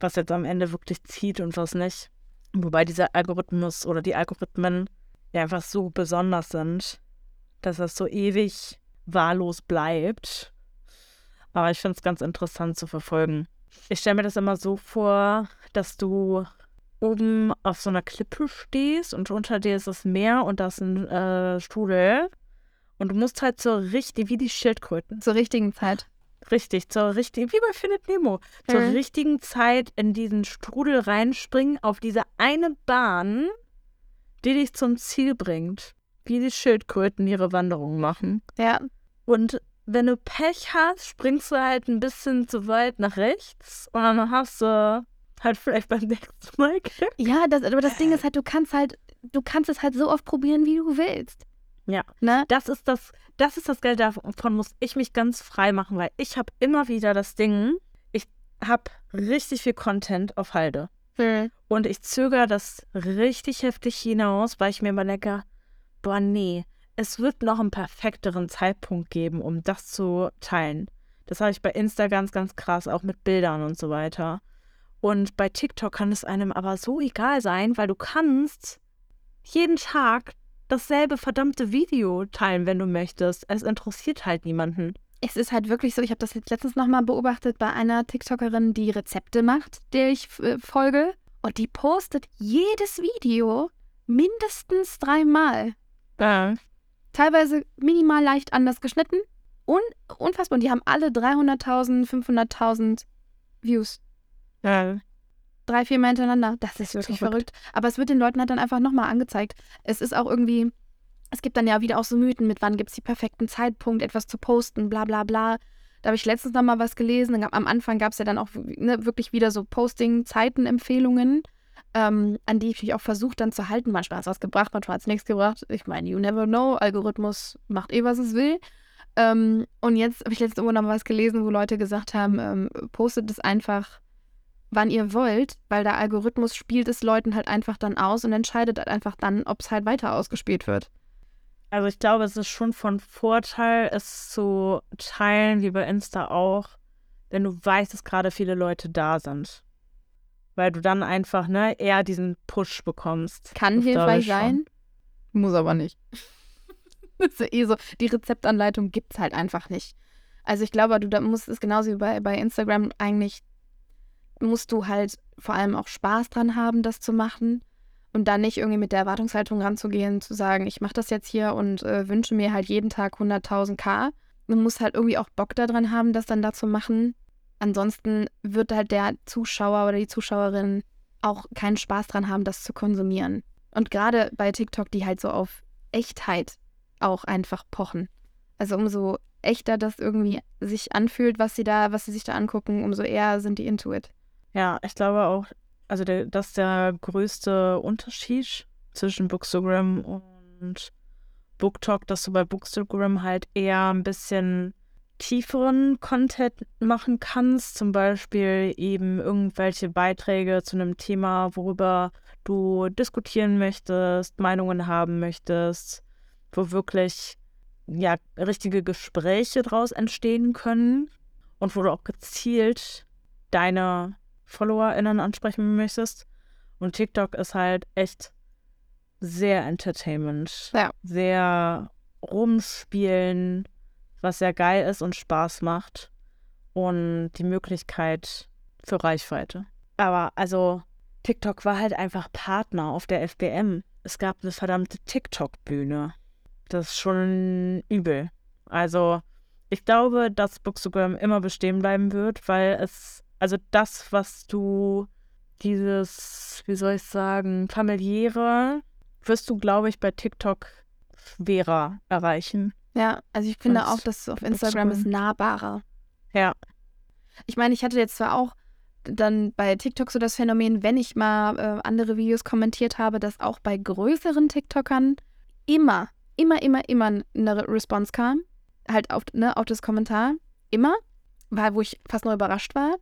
was jetzt am Ende wirklich zieht und was nicht. Wobei dieser Algorithmus oder die Algorithmen ja einfach so besonders sind, dass das so ewig wahllos bleibt aber ich finde es ganz interessant zu verfolgen. Ich stelle mir das immer so vor, dass du oben auf so einer Klippe stehst und unter dir ist das Meer und da ist ein äh, Strudel. Und du musst halt zur richtigen, wie die Schildkröten. Zur richtigen Zeit. Richtig, zur richtigen, wie bei Findet Nemo. Mhm. Zur richtigen Zeit in diesen Strudel reinspringen, auf diese eine Bahn, die dich zum Ziel bringt. Wie die Schildkröten ihre Wanderung machen. Ja. Und wenn du Pech hast, springst du halt ein bisschen zu weit nach rechts und dann hast du halt vielleicht beim nächsten Mal Glück. Ja, das, aber das Ding ist halt, du kannst halt, du kannst es halt so oft probieren, wie du willst. Ja, ne? das ist das, das ist das Geld, davon muss ich mich ganz frei machen, weil ich habe immer wieder das Ding, ich habe richtig viel Content auf Halde. Hm. Und ich zögere das richtig heftig hinaus, weil ich mir immer denke, boah, nee, es wird noch einen perfekteren Zeitpunkt geben, um das zu teilen. Das habe ich bei Insta ganz, ganz krass, auch mit Bildern und so weiter. Und bei TikTok kann es einem aber so egal sein, weil du kannst jeden Tag dasselbe verdammte Video teilen, wenn du möchtest. Es interessiert halt niemanden. Es ist halt wirklich so, ich habe das jetzt letztens nochmal beobachtet bei einer TikTokerin, die Rezepte macht, der ich äh, folge. Und die postet jedes Video mindestens dreimal. Ja. Teilweise minimal leicht anders geschnitten. Un unfassbar. Und die haben alle 300.000, 500.000 Views. Ja. Drei, vier Mal hintereinander. Das ist wirklich verrückt. verrückt. Aber es wird den Leuten halt dann einfach nochmal angezeigt. Es ist auch irgendwie, es gibt dann ja wieder auch so Mythen mit, wann gibt es die perfekten Zeitpunkt, etwas zu posten, bla bla bla. Da habe ich letztens nochmal was gelesen. Am Anfang gab es ja dann auch ne, wirklich wieder so Posting-Zeitenempfehlungen, ähm, an die ich mich auch versucht dann zu halten. Manchmal hat es was gebracht, manchmal hat es nichts gebracht. Ich meine, you never know. Algorithmus macht eh, was es will. Ähm, und jetzt habe ich letztens irgendwo noch was gelesen, wo Leute gesagt haben, ähm, postet es einfach, wann ihr wollt, weil der Algorithmus spielt es Leuten halt einfach dann aus und entscheidet halt einfach dann, ob es halt weiter ausgespielt wird. Also ich glaube, es ist schon von Vorteil, es zu teilen, wie bei Insta auch, denn du weißt, dass gerade viele Leute da sind. Weil du dann einfach, ne, eher diesen Push bekommst. Kann hilfreich sein, muss aber nicht. das ist ja eh so, die Rezeptanleitung gibt es halt einfach nicht. Also ich glaube, du da musst es genauso wie bei, bei Instagram eigentlich, musst du halt vor allem auch Spaß dran haben, das zu machen und dann nicht irgendwie mit der Erwartungshaltung ranzugehen, zu sagen, ich mache das jetzt hier und äh, wünsche mir halt jeden Tag 100.000 K. Du musst halt irgendwie auch Bock daran haben, das dann da zu machen. Ansonsten wird halt der Zuschauer oder die Zuschauerin auch keinen Spaß dran haben, das zu konsumieren. Und gerade bei TikTok, die halt so auf Echtheit auch einfach pochen. Also umso echter das irgendwie sich anfühlt, was sie da, was sie sich da angucken, umso eher sind die into it. Ja, ich glaube auch, also der, das ist der größte Unterschied zwischen Bookstagram und BookTok, dass du bei Bookstagram halt eher ein bisschen tieferen Content machen kannst, zum Beispiel eben irgendwelche Beiträge zu einem Thema, worüber du diskutieren möchtest, Meinungen haben möchtest, wo wirklich ja richtige Gespräche draus entstehen können und wo du auch gezielt deine FollowerInnen ansprechen möchtest. Und TikTok ist halt echt sehr Entertainment. Ja. Sehr rumspielen, was sehr geil ist und Spaß macht. Und die Möglichkeit für Reichweite. Aber also, TikTok war halt einfach Partner auf der FBM. Es gab eine verdammte TikTok-Bühne. Das ist schon übel. Also, ich glaube, dass Bookstagram immer bestehen bleiben wird, weil es, also das, was du, dieses, wie soll ich sagen, familiäre, wirst du, glaube ich, bei TikTok schwerer erreichen. Ja, also ich finde Und auch, dass auf Instagram ist nahbarer. Ja. Ich meine, ich hatte jetzt zwar auch dann bei TikTok so das Phänomen, wenn ich mal äh, andere Videos kommentiert habe, dass auch bei größeren TikTokern immer, immer, immer, immer eine Response kam. Halt auf, ne, auf das Kommentar. Immer. Weil, wo ich fast nur überrascht war.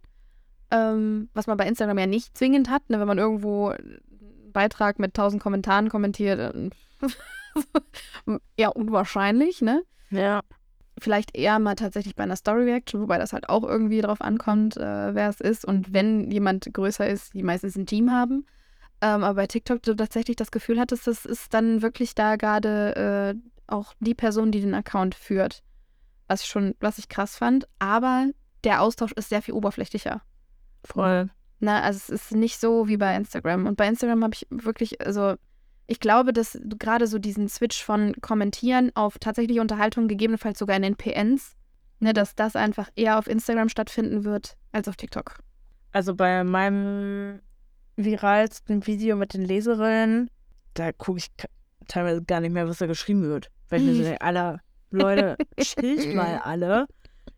Ähm, was man bei Instagram ja nicht zwingend hat, ne, wenn man irgendwo einen Beitrag mit 1000 Kommentaren kommentiert. ja, unwahrscheinlich, ne? Ja. vielleicht eher mal tatsächlich bei einer Story-Reaction, wobei das halt auch irgendwie drauf ankommt, äh, wer es ist. Und wenn jemand größer ist, die meistens ein Team haben. Ähm, aber bei TikTok du tatsächlich das Gefühl hattest, das ist dann wirklich da gerade äh, auch die Person, die den Account führt. Was ich schon, was ich krass fand. Aber der Austausch ist sehr viel oberflächlicher. Voll. Na, also es ist nicht so wie bei Instagram. Und bei Instagram habe ich wirklich, also ich glaube, dass gerade so diesen Switch von Kommentieren auf tatsächliche Unterhaltung, gegebenenfalls sogar in den PNs, ne, dass das einfach eher auf Instagram stattfinden wird als auf TikTok. Also bei meinem viralsten Video mit den Leserinnen, da gucke ich teilweise gar nicht mehr, was da geschrieben wird. Weil ich mir so denke, aller Leute, chillt mal alle.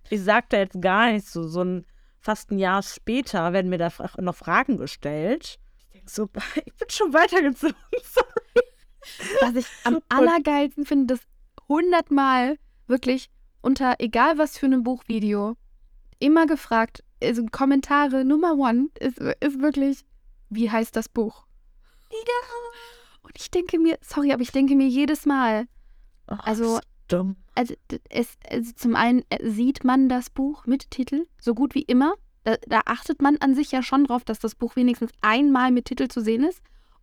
Ich sag da jetzt gar nichts so. So ein fast ein Jahr später werden mir da noch Fragen gestellt. So, ich bin schon weitergezogen. Was ich am allergeilsten finde, dass hundertmal wirklich unter egal was für einem Buchvideo immer gefragt, also Kommentare Nummer one ist, ist wirklich, wie heißt das Buch? Und ich denke mir, sorry, aber ich denke mir jedes Mal, Ach, Also- also, es, also zum einen sieht man das Buch mit Titel, so gut wie immer. Da, da achtet man an sich ja schon drauf, dass das Buch wenigstens einmal mit Titel zu sehen ist.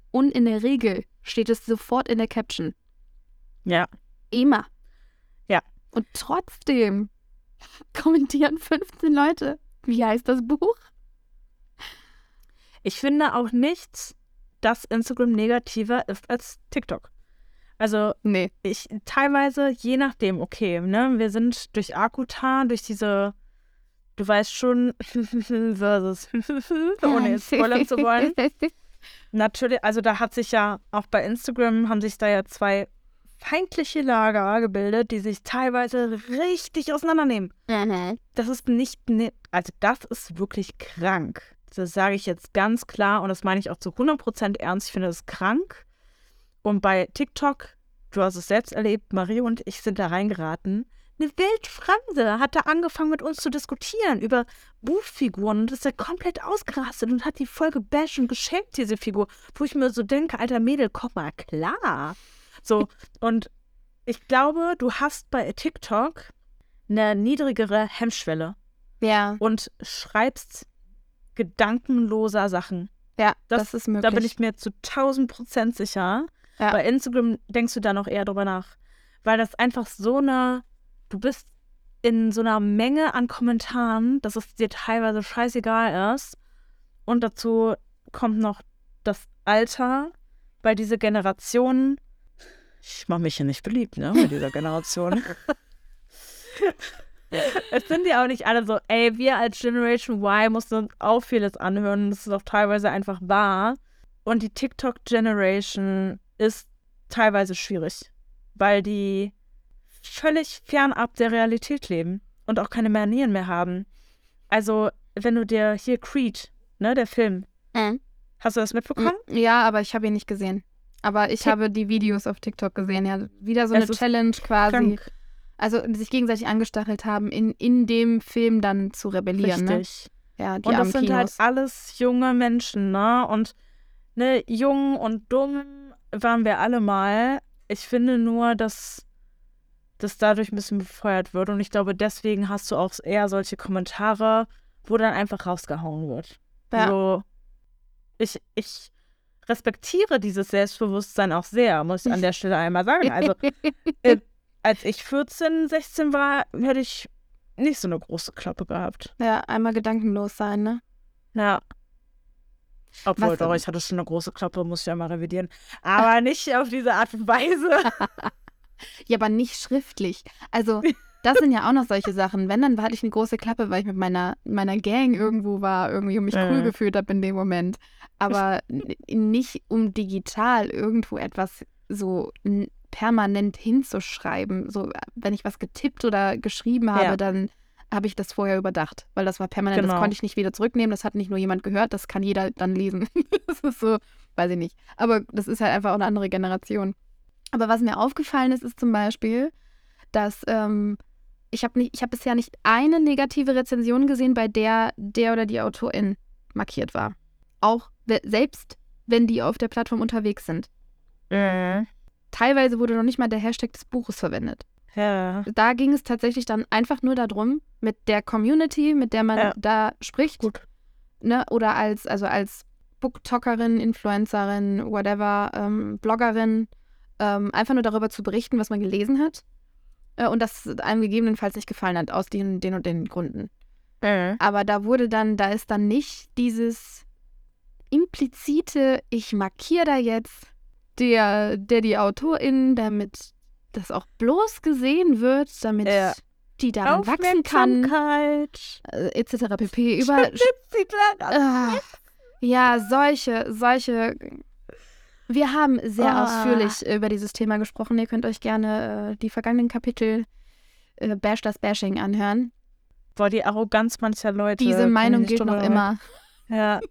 Und in der Regel steht es sofort in der Caption. Ja. Immer. Ja. Und trotzdem kommentieren 15 Leute. Wie heißt das Buch? Ich finde auch nicht, dass Instagram negativer ist als TikTok. Also Nee. ich teilweise, je nachdem, okay, ne, wir sind durch Akutan, durch diese, du weißt schon, versus, ohne jetzt spoilern zu wollen. Natürlich, also da hat sich ja auch bei Instagram haben sich da ja zwei feindliche Lager gebildet, die sich teilweise richtig auseinandernehmen. Das ist nicht, ne, also das ist wirklich krank. Das sage ich jetzt ganz klar und das meine ich auch zu 100% ernst. Ich finde das krank. Und bei TikTok, du hast es selbst erlebt, Marie und ich sind da reingeraten. Eine Wildfremde hat da angefangen mit uns zu diskutieren über Buchfiguren und ist da komplett ausgerastet und hat die voll gebasht und geschämt, diese Figur. Wo ich mir so denke, alter Mädel, komm mal klar. So, und ich glaube, du hast bei TikTok eine niedrigere Hemmschwelle Ja, und schreibst gedankenloser Sachen. ja, Das- das, ist möglich. Da bin ich mir zu 1000 Prozent sicher. Ja. Bei Instagram denkst du da noch eher drüber nach. Weil das einfach so eine, du bist in so einer Menge an Kommentaren, dass es dir teilweise scheißegal ist. Und dazu kommt noch das Alter, weil diese Generation, ich mache mich hier nicht beliebt, ne, mit dieser Generation. es sind ja auch nicht alle so, ey, wir als Generation Y mussten uns auch vieles anhören. Das ist auch teilweise einfach wahr. Und die TikTok-Generation ist teilweise schwierig, weil die völlig fernab der Realität leben und auch keine Manieren mehr haben. Also, wenn du dir hier Creed, ne, der Film, Mhm. hast du das mitbekommen? Ja, aber ich habe ihn nicht gesehen. Aber ich Tik- habe die Videos auf TikTok gesehen. Ja, wieder so Es eine Challenge quasi. Krank. Also sich gegenseitig angestachelt haben, in, in dem Film dann zu rebellieren. Richtig. Ne? Ja, die Und das sind halt alles junge Menschen, ne? Und ne, jung und dumm waren wir alle mal. Ich finde nur, dass das dadurch ein bisschen befeuert wird. Und ich glaube, deswegen hast du auch eher solche Kommentare, wo dann einfach rausgehauen wird. Ja. So, ich, ich respektiere dieses Selbstbewusstsein auch sehr, muss ich an der Stelle einmal sagen. Also, äh, als ich 14, 16 war, hätte ich nicht so eine große Klappe gehabt. ja, einmal gedankenlos sein, ne? Ja. Obwohl, Was- doch, ich hatte schon eine große Klappe, muss ich ja mal revidieren. Aber nicht auf diese Art und Weise. Ja, aber nicht schriftlich. Also, das sind ja auch noch solche Sachen. Wenn, dann hatte ich eine große Klappe, weil ich mit meiner, meiner Gang irgendwo war, irgendwie um mich Ja, cool gefühlt habe in dem Moment. Aber nicht um digital irgendwo etwas so permanent hinzuschreiben. So, wenn ich was getippt oder geschrieben habe, Ja. dann habe ich das vorher überdacht, weil das war permanent, das Genau. konnte ich nicht wieder zurücknehmen, das hat nicht nur jemand gehört, das kann jeder dann lesen. das ist so, weiß ich nicht. Aber das ist halt einfach auch eine andere Generation. Aber was mir aufgefallen ist, ist zum Beispiel, dass ähm, ich habe habe bisher nicht eine negative Rezension gesehen, bei der der oder die Autorin markiert war. Auch selbst wenn die auf der Plattform unterwegs sind. Teilweise wurde noch nicht mal der Hashtag des Buches verwendet. Ja. Da ging es tatsächlich dann einfach nur darum, mit der Community, mit der man Ja. da spricht, Gut. ne, oder als, also als Booktalkerin, Influencerin, whatever, ähm, Bloggerin, ähm, einfach nur darüber zu berichten, was man gelesen hat. Äh, und das einem gegebenenfalls nicht gefallen hat, aus den, den und den Gründen. Aber da wurde dann, da ist dann nicht dieses implizite, ich markiere da jetzt der, der die Autorin, damit das auch bloß gesehen wird, damit Ja. die daran wachsen kann, äh, etc. pp. Über, Ah, ja, solche, solche. Wir haben sehr Ah. ausführlich über dieses Thema gesprochen. Ihr könnt euch gerne äh, die vergangenen Kapitel äh, Bash das Bashing anhören. Boah, die Arroganz mancher Leute. Diese Meinung gilt noch immer. Ja.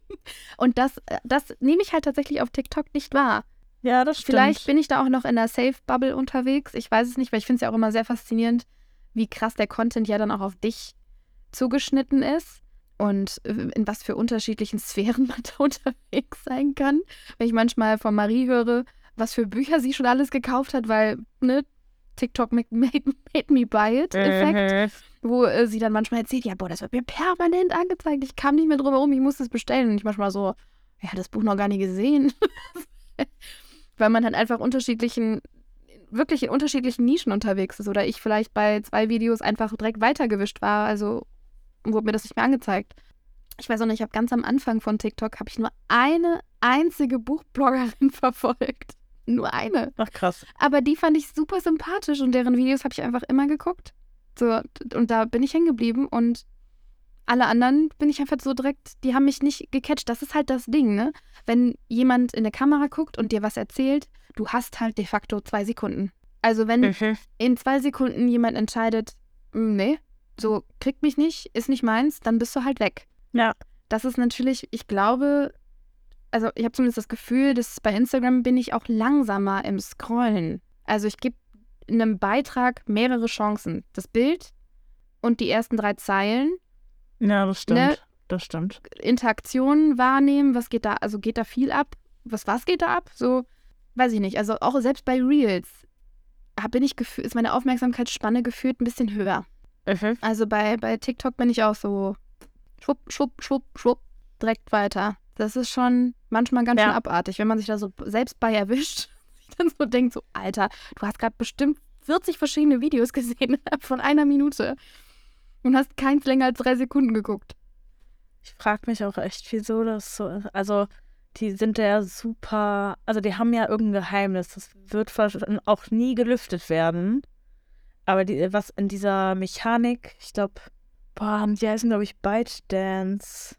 Und das, äh, das nehme ich halt tatsächlich auf TikTok nicht wahr. ja, das stimmt. Vielleicht bin ich da auch noch in der Safe-Bubble unterwegs. Ich weiß es nicht, weil ich finde es ja auch immer sehr faszinierend, wie krass der Content ja dann auch auf dich zugeschnitten ist und äh, in was für unterschiedlichen Sphären man da unterwegs sein kann. Wenn ich manchmal von Marie höre, was für Bücher sie schon alles gekauft hat, weil, ne, TikTok made, made, me buy it Effekt. Mhm. wo äh, sie dann manchmal erzählt, ja, boah, das wird mir permanent angezeigt. Ich kam nicht mehr drüber rum, ich musste es bestellen. Und ich manchmal so, ja, das Buch noch gar nicht gesehen. Weil man halt einfach unterschiedlichen, wirklich in unterschiedlichen Nischen unterwegs ist. Oder ich vielleicht bei zwei Videos einfach direkt weitergewischt war. Also wurde mir das nicht mehr angezeigt. Ich weiß auch nicht, ich habe ganz am Anfang von TikTok habe ich nur eine einzige Buchbloggerin verfolgt. Nur eine. Ach krass. Aber die fand ich super sympathisch und deren Videos habe ich einfach immer geguckt. So, und da bin ich hängen geblieben und alle anderen bin ich einfach so direkt, die haben mich nicht gecatcht. Das ist halt das Ding, ne? Wenn jemand in der Kamera guckt und dir was erzählt, du hast halt de facto zwei Sekunden. Also wenn mhm. in zwei Sekunden jemand entscheidet, hm, nee, so kriegt mich nicht, ist nicht meins, dann bist du halt weg. Ja. Das ist natürlich, ich glaube, also ich habe zumindest das Gefühl, dass bei Instagram bin ich auch langsamer im Scrollen. Also ich gebe einem Beitrag mehrere Chancen. Das Bild und die ersten drei Zeilen. Ja, das stimmt. Ne? Das stimmt. Interaktionen wahrnehmen, was geht da, also geht da viel ab? Was, was geht da ab? So, weiß ich nicht. Also auch selbst bei Reels bin ich gefühlt, ist meine Aufmerksamkeitsspanne gefühlt ein bisschen höher. Mhm. Also bei, bei TikTok bin ich auch so schwupp, schwupp, schwupp, schwupp, direkt weiter. Das ist schon manchmal ganz ja. schön abartig, wenn man sich da so selbst bei erwischt, dann so denkt, so, Alter, du hast gerade bestimmt 40 verschiedene Videos gesehen von einer Minute und hast keins länger als drei Sekunden geguckt. Ich frage mich auch echt, wieso das so ist. Also, die sind ja super, also die haben ja irgendein Geheimnis. Das wird auch nie gelüftet werden. Aber die, was in dieser Mechanik, ich glaube, boah, die heißen, glaube ich, ByteDance,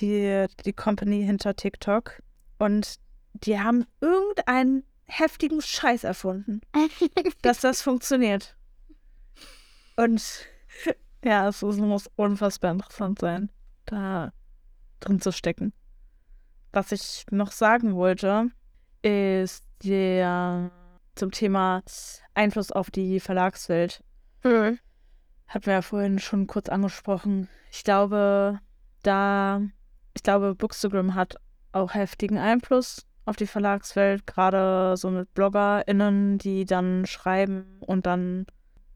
die, die Company hinter TikTok. Und die haben irgendeinen heftigen Scheiß erfunden, dass das funktioniert. Und ja, es muss unfassbar interessant sein, da drin zu stecken. Was ich noch sagen wollte, ist der zum Thema Einfluss auf die Verlagswelt. Mhm. Hatten wir ja vorhin schon kurz angesprochen. Ich glaube, da, ich glaube, Bookstagram hat auch heftigen Einfluss auf die Verlagswelt, gerade so mit BloggerInnen, die dann schreiben und dann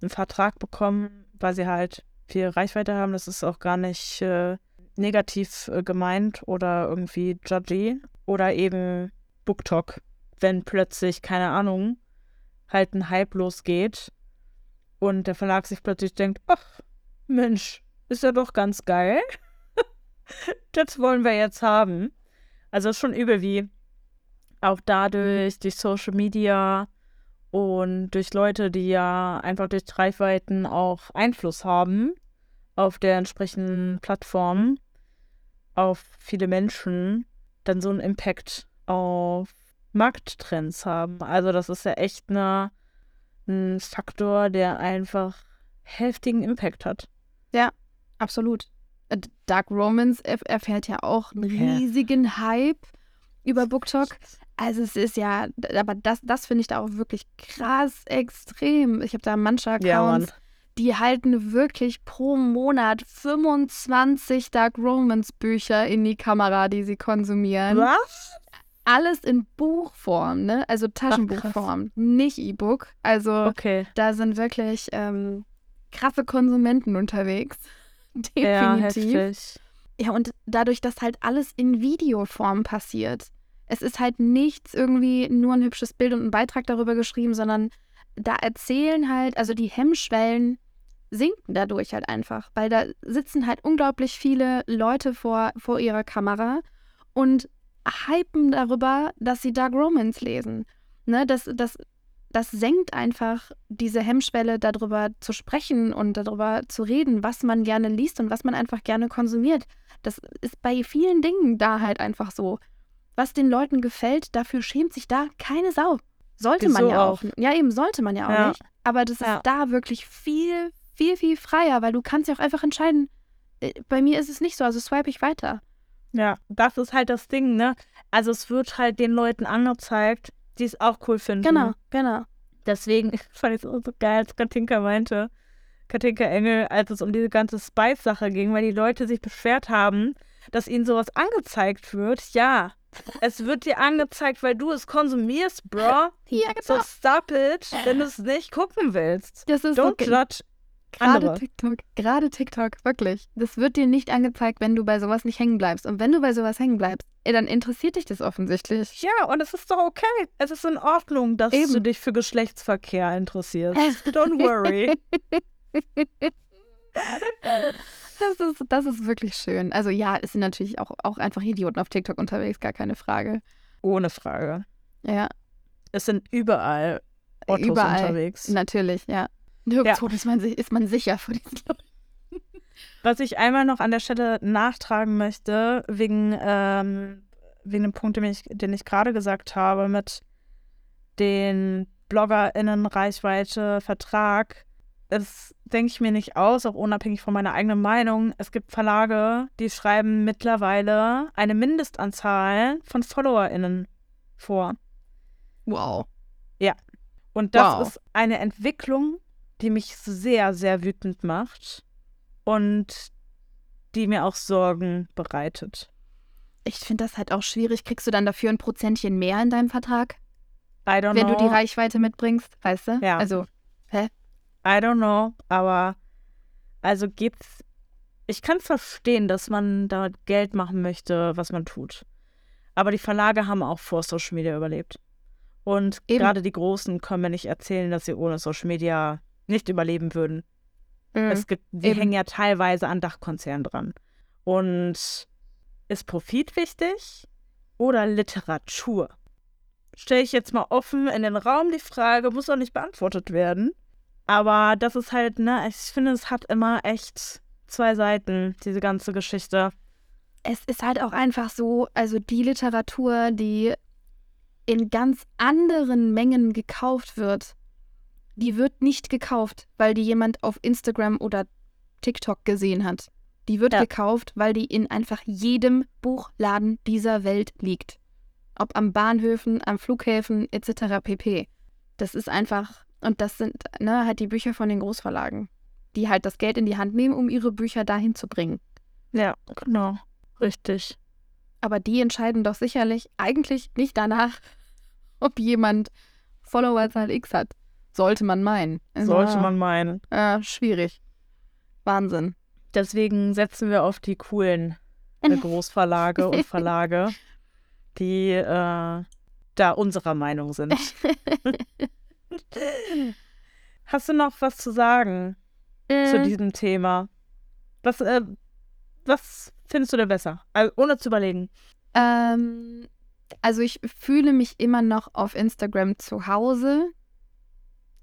einen Vertrag bekommen, weil sie halt viel Reichweite haben. Das ist auch gar nicht äh, negativ äh, gemeint oder irgendwie judgy. Oder eben BookTok, wenn plötzlich, keine Ahnung, halt ein Hype losgeht und der Verlag sich plötzlich denkt, ach, Mensch, ist ja doch ganz geil. das wollen wir jetzt haben. Also schon übel, wie auch dadurch, durch Social Media und durch Leute, die ja einfach durch Reichweiten auch Einfluss haben auf der entsprechenden Plattform, auf viele Menschen, dann so einen Impact auf Markttrends haben. Also das ist ja echt eine, ein Faktor, der einfach heftigen Impact hat. Ja, absolut. Äh, Dark Romance erfährt ja auch einen riesigen Hype über BookTok. Also es ist ja, aber das, das finde ich da auch wirklich krass extrem. Ich habe da manche Accounts, ja, die halten wirklich pro Monat 25 Dark Romance Bücher in die Kamera, die sie konsumieren. Was? Alles in Buchform, ne? Also Taschenbuchform, Ach, nicht E-Book. Also okay. da sind wirklich ähm, krasse Konsumenten unterwegs. Definitiv. Ja, heftig. ja, und dadurch, dass halt alles in Videoform passiert, es ist halt nichts irgendwie nur ein hübsches Bild und ein Beitrag darüber geschrieben, sondern da erzählen halt, also die Hemmschwellen sinken dadurch halt einfach, weil da sitzen halt unglaublich viele Leute vor, vor ihrer Kamera und hypen darüber, dass sie Dark Romance lesen. Ne, das, das, das senkt einfach diese Hemmschwelle, darüber zu sprechen und darüber zu reden, was man gerne liest und was man einfach gerne konsumiert. Das ist bei vielen Dingen da halt einfach so was den Leuten gefällt, dafür schämt sich da keine Sau. Sollte Wieso man ja auch. auch. Ja, eben sollte man ja auch ja. nicht. Aber das ja. ist da wirklich viel, viel, viel freier, weil du kannst ja auch einfach entscheiden, äh, bei mir ist es nicht so, also swipe ich weiter. Ja, das ist halt das Ding, ne? Also es wird halt den Leuten angezeigt, die es auch cool finden. Genau, genau. Deswegen fand ich es auch so geil, als Katinka meinte, Katinka Engel, als es um diese ganze Spice-Sache ging, weil die Leute sich beschwert haben, dass ihnen sowas angezeigt wird. Ja, es wird dir angezeigt, weil du es konsumierst, bro. Ja, genau. So stop it, wenn du es nicht gucken willst. Das ist Don't judge Gerade andere. TikTok, gerade TikTok, wirklich. Das wird dir nicht angezeigt, wenn du bei sowas nicht hängen bleibst. Und wenn du bei sowas hängen bleibst, ey, dann interessiert dich das offensichtlich. Ja, und es ist doch okay. Es ist in Ordnung, dass Eben. du dich für Geschlechtsverkehr interessierst. Don't worry. Das ist, das ist wirklich schön. Also ja, es sind natürlich auch, auch einfach Idioten auf TikTok unterwegs, gar keine Frage. Ohne Frage. Ja, Es sind überall Ottos Überall. unterwegs. natürlich, ja. Nirgendwo ist, man, ist man sicher vor diesen Leuten. Was ich einmal noch an der Stelle nachtragen möchte, wegen, ähm, wegen dem Punkt, den ich, den ich gerade gesagt habe, mit den BloggerInnen Reichweite, Vertrag. Das denke ich mir nicht aus, auch unabhängig von meiner eigenen Meinung. Es gibt Verlage, die schreiben mittlerweile eine Mindestanzahl von FollowerInnen vor. Wow. Und das Wow. ist eine Entwicklung, die mich sehr, sehr wütend macht und die mir auch Sorgen bereitet. Ich finde das halt auch schwierig. Kriegst du dann dafür ein Prozentchen mehr in deinem Vertrag, I don't wenn know. du die Reichweite mitbringst, weißt du? Ja. Also, I don't know, aber also gibt's. Ich kann verstehen, dass man da Geld machen möchte, was man tut. Aber die Verlage haben auch vor Social Media überlebt. Und gerade die Großen können mir nicht erzählen, dass sie ohne Social Media nicht überleben würden. Es gibt, die Mhm. Eben. hängen ja teilweise an Dachkonzernen dran. Und ist Profit wichtig oder Literatur? Stelle ich jetzt mal offen in den Raum die Frage, muss auch nicht beantwortet werden. Aber das ist halt, ne, ich finde, es hat immer echt zwei Seiten, diese ganze Geschichte. es ist halt auch einfach so, also die Literatur, die in ganz anderen Mengen gekauft wird, die wird nicht gekauft, weil die jemand auf Instagram oder TikTok gesehen hat. Die wird Ja. gekauft, weil die in einfach jedem Buchladen dieser Welt liegt. Ob am Bahnhöfen, am Flughäfen etc. pp. Das ist einfach, und das sind ne, halt die Bücher von den Großverlagen, die halt das Geld in die Hand nehmen, um ihre Bücher dahin zu bringen. Ja, genau. Richtig. Aber die entscheiden doch sicherlich eigentlich nicht danach, ob jemand Followerzahl X hat. Sollte man meinen. Also, Sollte man meinen. Äh, schwierig. Wahnsinn. Deswegen setzen wir auf die coolen äh, Großverlage und Verlage, die äh, da unserer Meinung sind. Hast du noch was zu sagen zu diesem Thema? Was, äh, was findest du denn besser? Also, ohne zu überlegen. Ähm, also ich fühle mich immer noch auf Instagram zu Hause.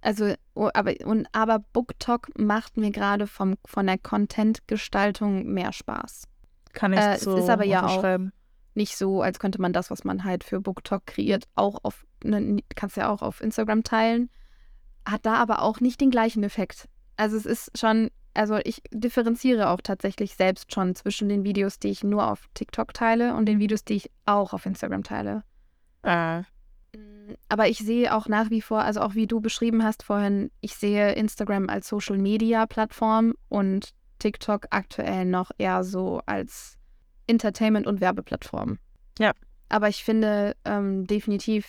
Also, oh, aber, und, aber BookTok macht mir gerade vom, von der Content-Gestaltung mehr Spaß. Kann ich Äh, es so ist aber ja auch- nicht so, als könnte man das, was man halt für BookTok kreiert, auch auf, ne, kannst ja auch auf Instagram teilen, hat da aber auch nicht den gleichen Effekt. Also es ist schon, also ich differenziere auch tatsächlich selbst schon zwischen den Videos, die ich nur auf TikTok teile und den Videos, die ich auch auf Instagram teile. Äh, Aber ich sehe auch nach wie vor, also auch wie du beschrieben hast vorhin, ich sehe Instagram als Social Media Plattform und TikTok aktuell noch eher so als Entertainment- und Werbeplattform. Ja. Aber ich finde ähm, definitiv,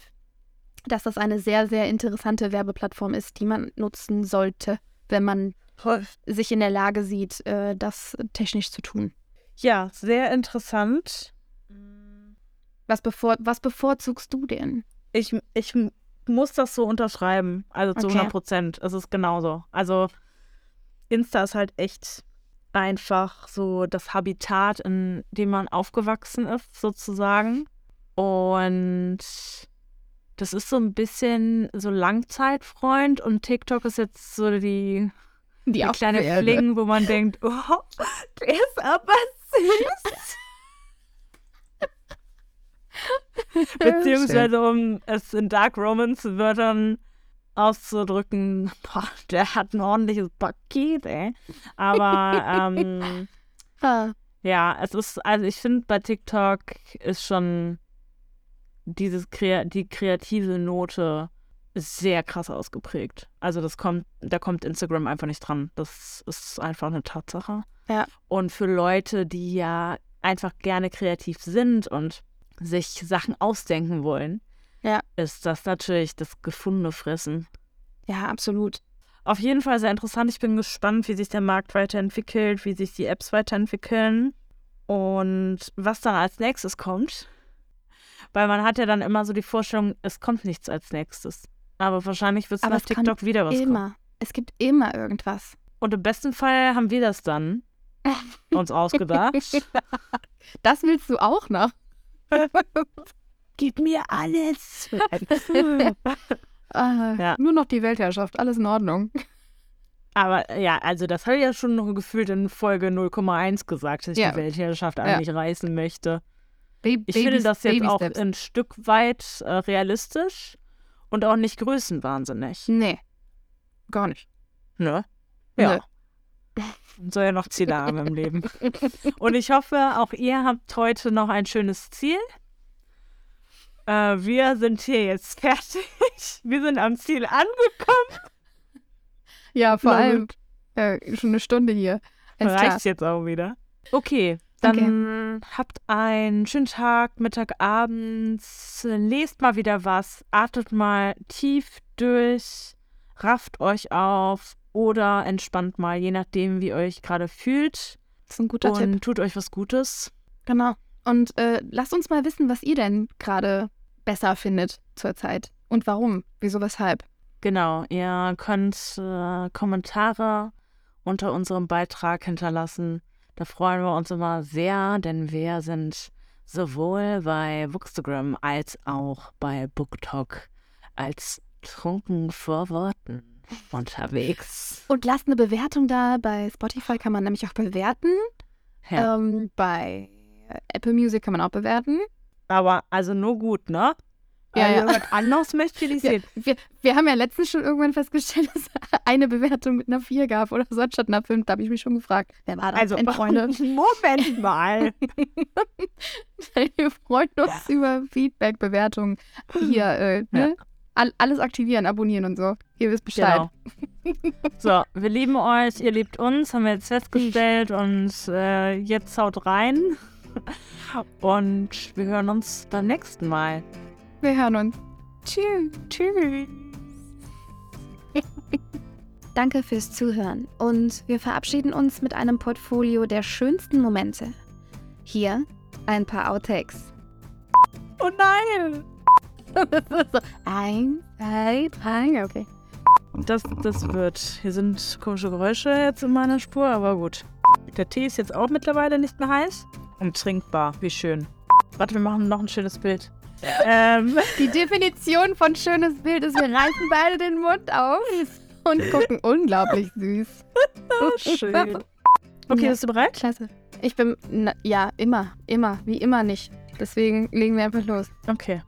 dass das eine sehr, sehr interessante Werbeplattform ist, die man nutzen sollte, wenn man toll. sich in der Lage sieht, äh, das technisch zu tun. Ja, sehr interessant. Was, bevor, was bevorzugst du denn? Ich, ich muss das so unterschreiben. Also zu Okay. 100 Prozent. Es ist genauso. Also Insta ist halt echt einfach so das Habitat, in dem man aufgewachsen ist, sozusagen. Und das ist so ein bisschen so Langzeitfreund und TikTok ist jetzt so die, die kleine Fling, wo man denkt, oh, der ist aber süß. Beziehungsweise, um es in Dark Romance Wörtern auszudrücken, boah, der hat ein ordentliches Paket, ey. Aber ähm, Ah, ja, es ist, also ich finde bei TikTok ist schon dieses Krea die kreative Note sehr krass ausgeprägt. Also das kommt, da kommt Instagram einfach nicht dran. Das ist einfach eine Tatsache. Ja. Und für Leute, die ja einfach gerne kreativ sind und sich Sachen ausdenken wollen, Ja. ist das natürlich das gefundene Fressen. ja, absolut. Auf jeden Fall sehr interessant. Ich bin gespannt, wie sich der Markt weiterentwickelt, wie sich die Apps weiterentwickeln und was dann als nächstes kommt. Weil man hat ja dann immer so die Vorstellung, es kommt nichts als nächstes. Aber wahrscheinlich wird es nach TikTok wieder was immer. kommen. Es gibt immer irgendwas. Und im besten Fall haben wir das dann uns ausgedacht. Das willst du auch noch? Gib mir alles. Ja. Nur noch die Weltherrschaft, alles in Ordnung. Aber ja, also das habe ich ja schon noch gefühlt in Folge 0,1 gesagt, dass ich Ja. die Weltherrschaft Ja. eigentlich reißen möchte. Ba Ich finde das jetzt auch ein Stück weit äh, realistisch und auch nicht größenwahnsinnig. Nee. Gar nicht. Ne? Ja. Man soll ja noch Ziele haben im Leben. Und ich hoffe, auch ihr habt heute noch ein schönes Ziel. Äh, wir sind hier jetzt fertig. Wir sind am Ziel angekommen. Ja, vor Na allem äh, schon eine Stunde hier. Alles. Reicht jetzt auch wieder. Okay, dann habt einen schönen Tag, Mittag, abends. Lest mal wieder was. Atmet mal tief durch. Rafft euch auf oder entspannt mal, je nachdem, wie ihr euch gerade fühlt. Das ist ein guter und Tipp. tut euch was Gutes. Genau. Und äh, lasst uns mal wissen, was ihr denn gerade besser findet zurzeit. Und warum? Wieso, weshalb? Genau, ihr könnt äh, Kommentare unter unserem Beitrag hinterlassen. Da freuen wir uns immer sehr, denn wir sind sowohl bei Bookstagram als auch bei BookTok als trunken vor Worten unterwegs. Und lasst eine Bewertung da. Bei Spotify kann man nämlich auch bewerten. Ja, Ähm, bei Apple Music kann man auch bewerten. aber also nur gut, ne? Ja, also ja. was anderes möchte ich nicht Wir, sehen. wir, wir haben ja letztens schon irgendwann festgestellt, dass es eine Bewertung mit einer 4 gab oder so anstatt einer 5. Da habe ich mich schon gefragt, wer war das Also, denn, Freunde? Moment mal. Wir freuen uns über Feedback, Bewertungen. Hier, äh, ne? All, alles aktivieren, abonnieren und so. Ihr wisst Bescheid. Genau. So, wir lieben euch, ihr liebt uns, haben wir jetzt festgestellt und äh, jetzt haut rein. Und wir hören uns beim nächsten Mal. Wir hören uns. Tschüss. Tschüss. Danke fürs Zuhören und wir verabschieden uns mit einem Portfolio der schönsten Momente. Hier ein paar Outtakes. Oh nein! Eins, zwei, drei, okay. Das, das wird. Hier sind komische Geräusche jetzt in meiner Spur, aber gut. Der Tee ist jetzt auch mittlerweile nicht mehr heiß. Und trinkbar. Wie schön. Warte, wir machen noch ein schönes Bild. Ähm, Die Definition von schönes Bild ist, wir reißen beide den Mund auf und gucken unglaublich süß. schön. Okay, Ja. bist du bereit? Klasse. Ich bin, na, ja, immer, immer, wie immer nicht. Deswegen legen wir einfach los. Okay.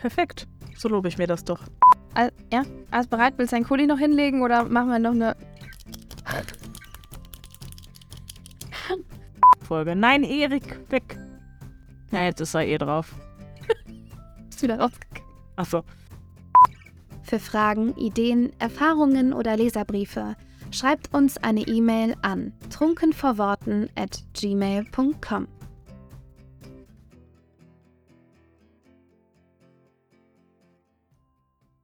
Perfekt. So lobe ich mir das doch. All, ja, alles bereit? Willst du deinen Kuli noch hinlegen oder machen wir noch eine... Folge. Nein, Erik, weg. Ja, jetzt ist er eh drauf. Ist wieder rausgegangen. Achso. Für Fragen, Ideen, Erfahrungen oder Leserbriefe schreibt uns eine E-Mail an trunkenvorworten at gmail.com.